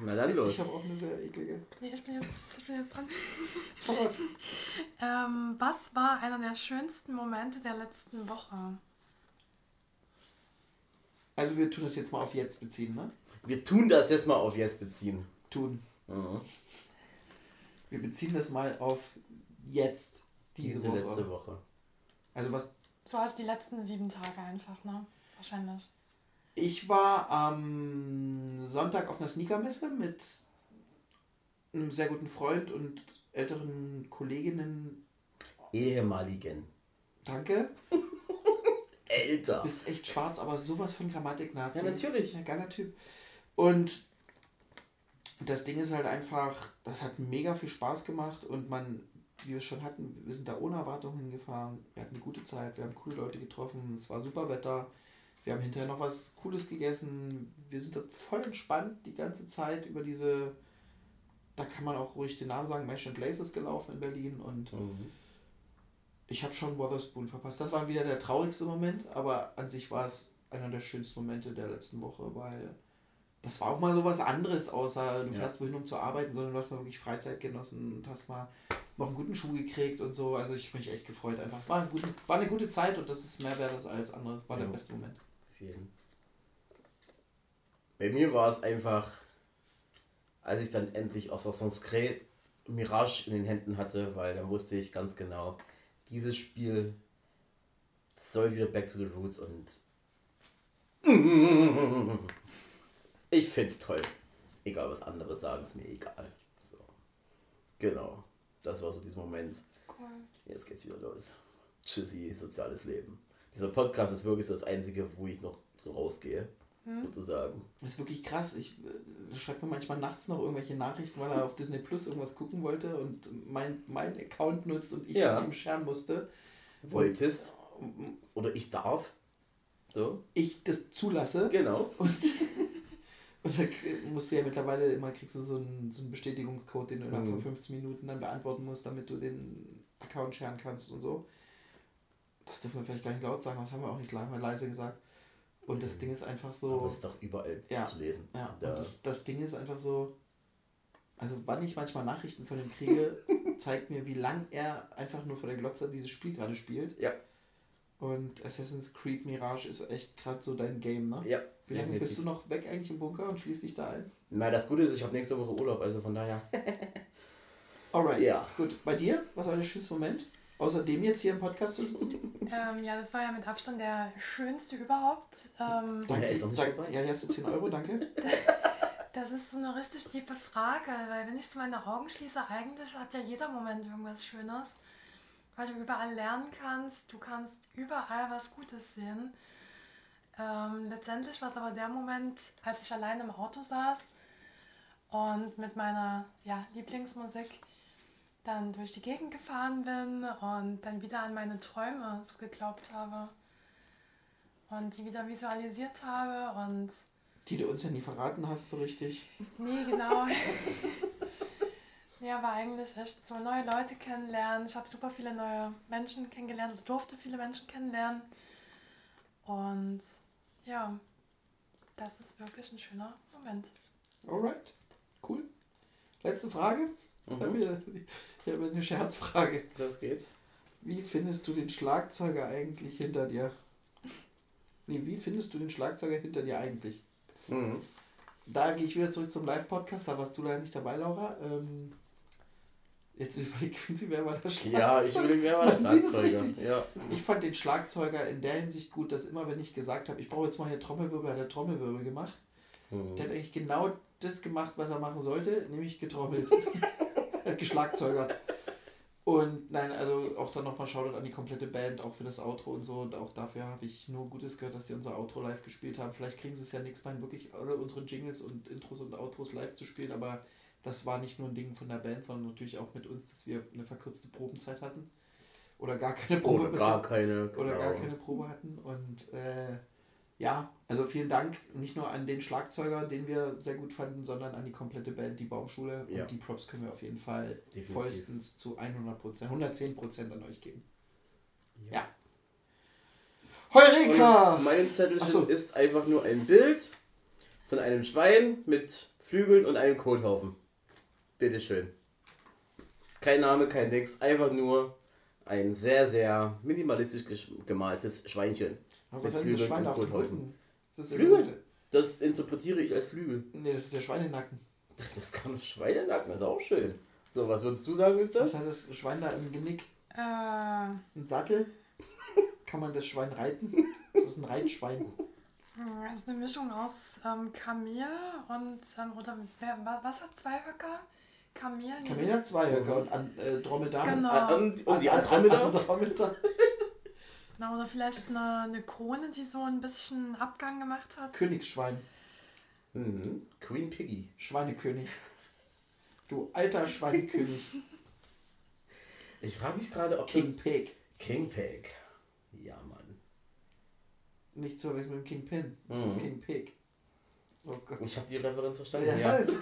Na dann los. ich habe auch eine sehr eklige. Nee, ich bin jetzt, ich bin jetzt dran. Oh. Ähm, was war einer der schönsten Momente der letzten Woche? Also wir tun das jetzt mal auf jetzt beziehen, ne? Wir tun das jetzt mal auf jetzt beziehen. Tun. Mhm. Wir beziehen das mal auf jetzt, diese, Diese Woche. letzte Woche. Also was So also die letzten sieben Tage einfach, ne? Wahrscheinlich. Ich war am Sonntag auf einer Sneakermesse mit einem sehr guten Freund und älteren Kolleginnen. Ehemaligen. Danke. Älter. Bist echt schwarz, aber sowas von Grammatik-Nazi. Ja, natürlich. Ein geiler Typ. Und das Ding ist halt einfach, das hat mega viel Spaß gemacht und man, wie wir es schon hatten, wir sind da ohne Erwartung hingefahren. Wir hatten eine gute Zeit, wir haben coole Leute getroffen, es war super Wetter. Wir haben hinterher noch was Cooles gegessen. Wir sind dort voll entspannt die ganze Zeit über diese, da kann man auch ruhig den Namen sagen, Mansion Places gelaufen in Berlin und Mhm. ich habe schon Wotherspoon verpasst. Das war wieder der traurigste Moment, aber an sich war es einer der schönsten Momente der letzten Woche, weil das war auch mal so was anderes, außer du Ja. fährst wohin, um zu arbeiten, sondern du hast mal wirklich Freizeit genossen und hast mal noch einen guten Schuh gekriegt und so. Also ich habe mich echt gefreut einfach. Es war, ein gute, war eine gute Zeit und das ist mehr wert als alles andere. War der Ja. beste Moment. Vielen. Bei mir war es einfach, als ich dann endlich Assassin's Creed Mirage in den Händen hatte, weil dann wusste ich ganz genau, dieses Spiel soll wieder back to the roots und ich find's toll. Egal was andere sagen, ist mir egal. So. Genau. Das war so dieser Moment. Jetzt geht's wieder los. Tschüssi, soziales Leben. Dieser Podcast ist wirklich so das Einzige, wo ich noch so rausgehe, sozusagen. Das ist wirklich krass. Ich äh, schreibe mir manchmal nachts noch irgendwelche Nachrichten, weil er auf Disney Plus irgendwas gucken wollte und mein, mein Account nutzt und ich Ja. mit ihm scheren musste. Wolltest oder ich darf. So, Ich das zulasse. genau. Und, und dann musst du ja mittlerweile immer kriegst du so einen, so einen Bestätigungscode, den du innerhalb Mhm. von 15 Minuten dann beantworten musst, damit du den Account scheren kannst und so. Das dürfen wir vielleicht gar nicht laut sagen, das haben wir auch nicht le- leise gesagt. Und das Ding ist einfach so. Aber es ist doch überall Ja. zu lesen. Ja, Da- das, das Ding ist einfach so, also wann ich manchmal Nachrichten von ihm kriege, zeigt mir, wie lang er einfach nur vor der Glotze dieses Spiel gerade spielt. Ja. Und Assassin's Creed Mirage ist echt gerade so dein Game, ne? Ja. Wie lange bist du noch weg eigentlich im Bunker und schließt dich da ein? Na, das Gute ist, ich habe nächste Woche Urlaub, also von daher. Alright. Ja. Gut, bei dir? Was war der schönste Moment? Außer dem jetzt hier im Podcast zu sitzen? Ähm, ja, das war ja mit Abstand der schönste überhaupt. Ähm, Ja, ist nicht danke. Ja, hier hast du 10 Euro, danke. das ist so eine richtig tiefe Frage, weil wenn ich so meine Augen schließe, eigentlich hat ja jeder Moment irgendwas Schönes, weil du überall lernen kannst, du kannst überall was Gutes sehen. Ähm, letztendlich war es aber der Moment, als ich allein im Auto saß und mit meiner ja, Lieblingsmusik dann durch die Gegend gefahren bin und dann wieder an meine Träume so geglaubt habe und die wieder visualisiert habe und Die du uns ja nie verraten hast, so richtig. Nee, genau. ja, war eigentlich echt so neue Leute kennenlernen. Ich habe super viele neue Menschen kennengelernt oder durfte viele Menschen kennenlernen. Und ja, das ist wirklich ein schöner Moment. Alright. Cool. Letzte Frage. Mhm. Ich habe eine Scherzfrage. Los geht's. Wie findest du den Schlagzeuger eigentlich hinter dir? Nee, wie findest du den Schlagzeuger hinter dir eigentlich? Mhm. Da gehe ich wieder zurück zum Live-Podcast, da warst du leider nicht dabei, Laura. Ähm, jetzt überlegt Quincy, wer war der Schlagzeuger? Ja, ich will wer war der Schlagzeuger? Ja. Ich fand den Schlagzeuger in der Hinsicht gut, dass immer, wenn ich gesagt habe, ich brauche jetzt mal hier Trommelwirbel, hat er Trommelwirbel gemacht. Mhm. Der hat eigentlich genau das gemacht, was er machen sollte, nämlich getrommelt. er hat geschlagzeugert. Und nein, also auch dann nochmal Shoutout an die komplette Band, auch für das Outro und so. Und auch dafür habe ich nur Gutes gehört, dass sie unser Outro live gespielt haben. Vielleicht kriegen sie es ja nächstes Mal wirklich alle unsere Jingles und Intros und Outros live zu spielen, aber das war nicht nur ein Ding von der Band, sondern natürlich auch mit uns, dass wir eine verkürzte Probenzeit hatten. Oder gar keine Probe Oder gar keine. oder gar genau. keine Probe hatten. Und äh, ja, also vielen Dank nicht nur an den Schlagzeuger, den wir sehr gut fanden, sondern an die komplette Band, die Baumschule. Ja. Und die Props können wir auf jeden Fall Definitiv. vollstens zu 100%, 110% an euch geben. Ja. Heureka! Und meinem Zettelchen so. ist einfach nur ein Bild von einem Schwein mit Flügeln und einem Kothaufen. Bitteschön. Kein Name, kein Nix, einfach nur ein sehr, sehr minimalistisch gemaltes Schweinchen. Aber was hat denn das Schwein und auf dem. Rücken? Ist das Flügel? Flügel? Das interpretiere ich als Flügel. Nee, das ist der Schweinenacken. Das kann Schweinenacken, das ist auch schön. So, was würdest du sagen, ist das? Was hat das Schwein da im Genick? Äh, Ein Sattel? Kann man das Schwein reiten? Das ist ein Reitschwein. es ist eine Mischung aus ähm, Kamel und, ähm, oder was hat zwei Höcker? Kamel? Kamel hat zwei Höcker und an, äh, Dromedar Genau. Ah, Und, und die An- Andromeda? An- Andromeda. Na, oder vielleicht eine, eine Krone, die so ein bisschen Abgang gemacht hat. Königsschwein. Mhm. Queen Piggy. Schweinekönig. Du alter Schweinekönig. Ich frage mich gerade, ob King das... Pig. King Pig. Ja, Mann. Nicht zu verwechseln mit dem King Pin. Das ist Mhm. King Pig. Oh Gott. Ich habe die Referenz verstanden. Ja, Ja. ist-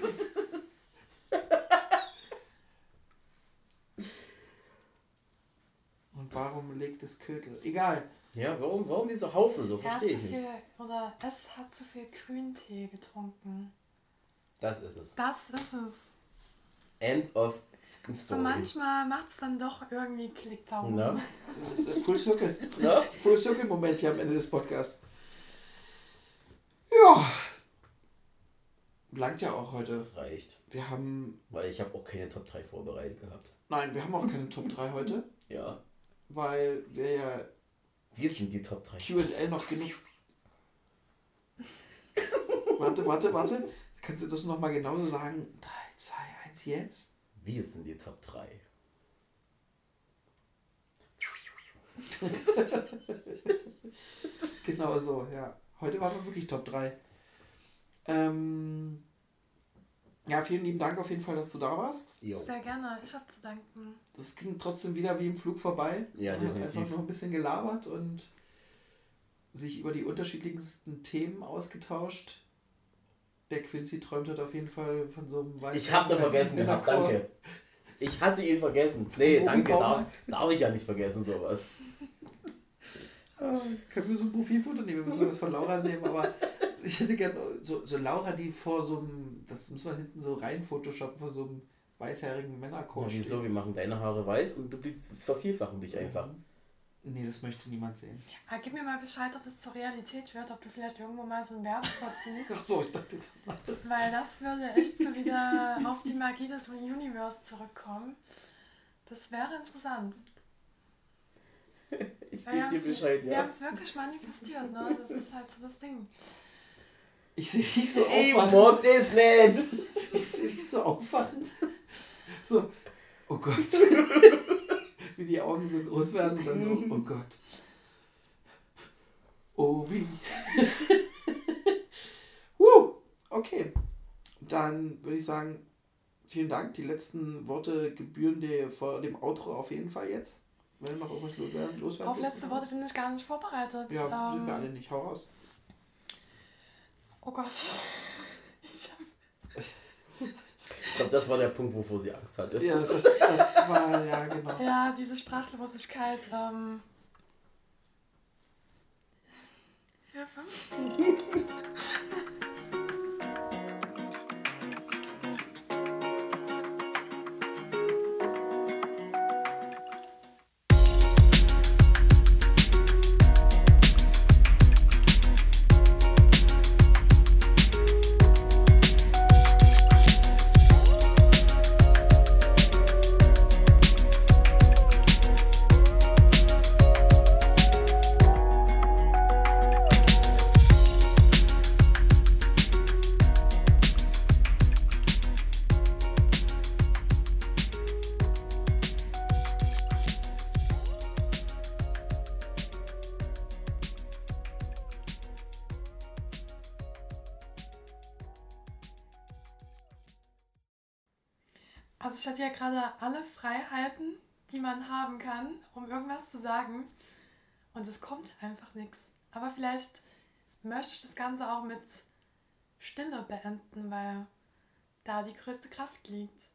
Und warum legt es Kötel? Egal. Ja, warum, warum dieser Haufen so? Er hat Verstehe zu ich nicht. viel, oder es hat zu viel Grüntee getrunken. Das ist es. Das ist es. End of fucking So story. manchmal macht es dann doch irgendwie Klick da rum. Na? Das ist ein Full Circle. Na? Full Circle Moment hier am Ende des Podcasts. Ja. Langt ja auch heute. Reicht. Wir haben. Weil ich habe auch keine Top 3 vorbereitet gehabt. Nein, wir haben auch keine Top 3 heute, Ja. Weil wir ja Wir sind die Top 3. QA noch genug. warte, warte, warte. Kannst du das nochmal genauso sagen? 3, 2, 1, jetzt? Wir sind die Top 3. Genau so, ja. Heute waren wir wirklich Top 3. Ähm, ja, vielen lieben Dank auf jeden Fall, dass du da warst. Jo. Sehr gerne, ich habe zu danken. Das ging trotzdem wieder wie im Flug vorbei. Ja, definitiv. Einfach nur ein bisschen gelabert und sich über die unterschiedlichsten Themen ausgetauscht. Der Quincy träumt hat auf jeden Fall von so einem weißen Ich habe nur vergessen gehabt, danke. Ich hatte ihn vergessen. Nee, danke. Darf, darf ich ja nicht vergessen, sowas. Können wir so ein Profilfoto nehmen? Wir müssen was von Laura nehmen, aber ich hätte gerne so, so Laura, die vor so einem, das muss man hinten so rein photoshoppen, vor so einem weißhaarigen Ja, Männerchor wieso? Wir machen deine Haare weiß und du bliebst- vervielfachen dich einfach. Nee, das möchte niemand sehen. Ah, gib mir mal Bescheid, ob es zur Realität wird, ob du vielleicht irgendwo mal so einen Werbespot siehst. Ach so, ich dachte, das ist anderes. Weil das würde echt so wieder auf die Magie des Universe zurückkommen. Das wäre interessant. Ich wir gebe dir Bescheid, Wir ja. haben es wirklich manifestiert, ne? Das ist halt so das Ding. Ich sehe dich so Ich aufwachend. mag das nicht! Ich sehe dich so aufwachend. So, oh Gott. Wie die Augen so groß werden und dann so, oh Gott. Obi. uh, okay. Dann würde ich sagen, vielen Dank. Die letzten Worte gebühren dir vor dem Outro auf jeden Fall jetzt. Wenn noch irgendwas loswerden Auf letzte Worte was? bin ich gar nicht vorbereitet. Ja, sind wir ähm, alle nicht. Hau raus. oh Gott. Ich glaube, das war der Punkt, wovor sie Angst hatte. Ja, das, das war, ja, genau. Ja, diese Sprachlosigkeit. Ähm, Hilfe. Die man haben kann, um irgendwas zu sagen. Und es kommt einfach nichts. Aber vielleicht möchte ich das Ganze auch mit Stille beenden, weil da die größte Kraft liegt.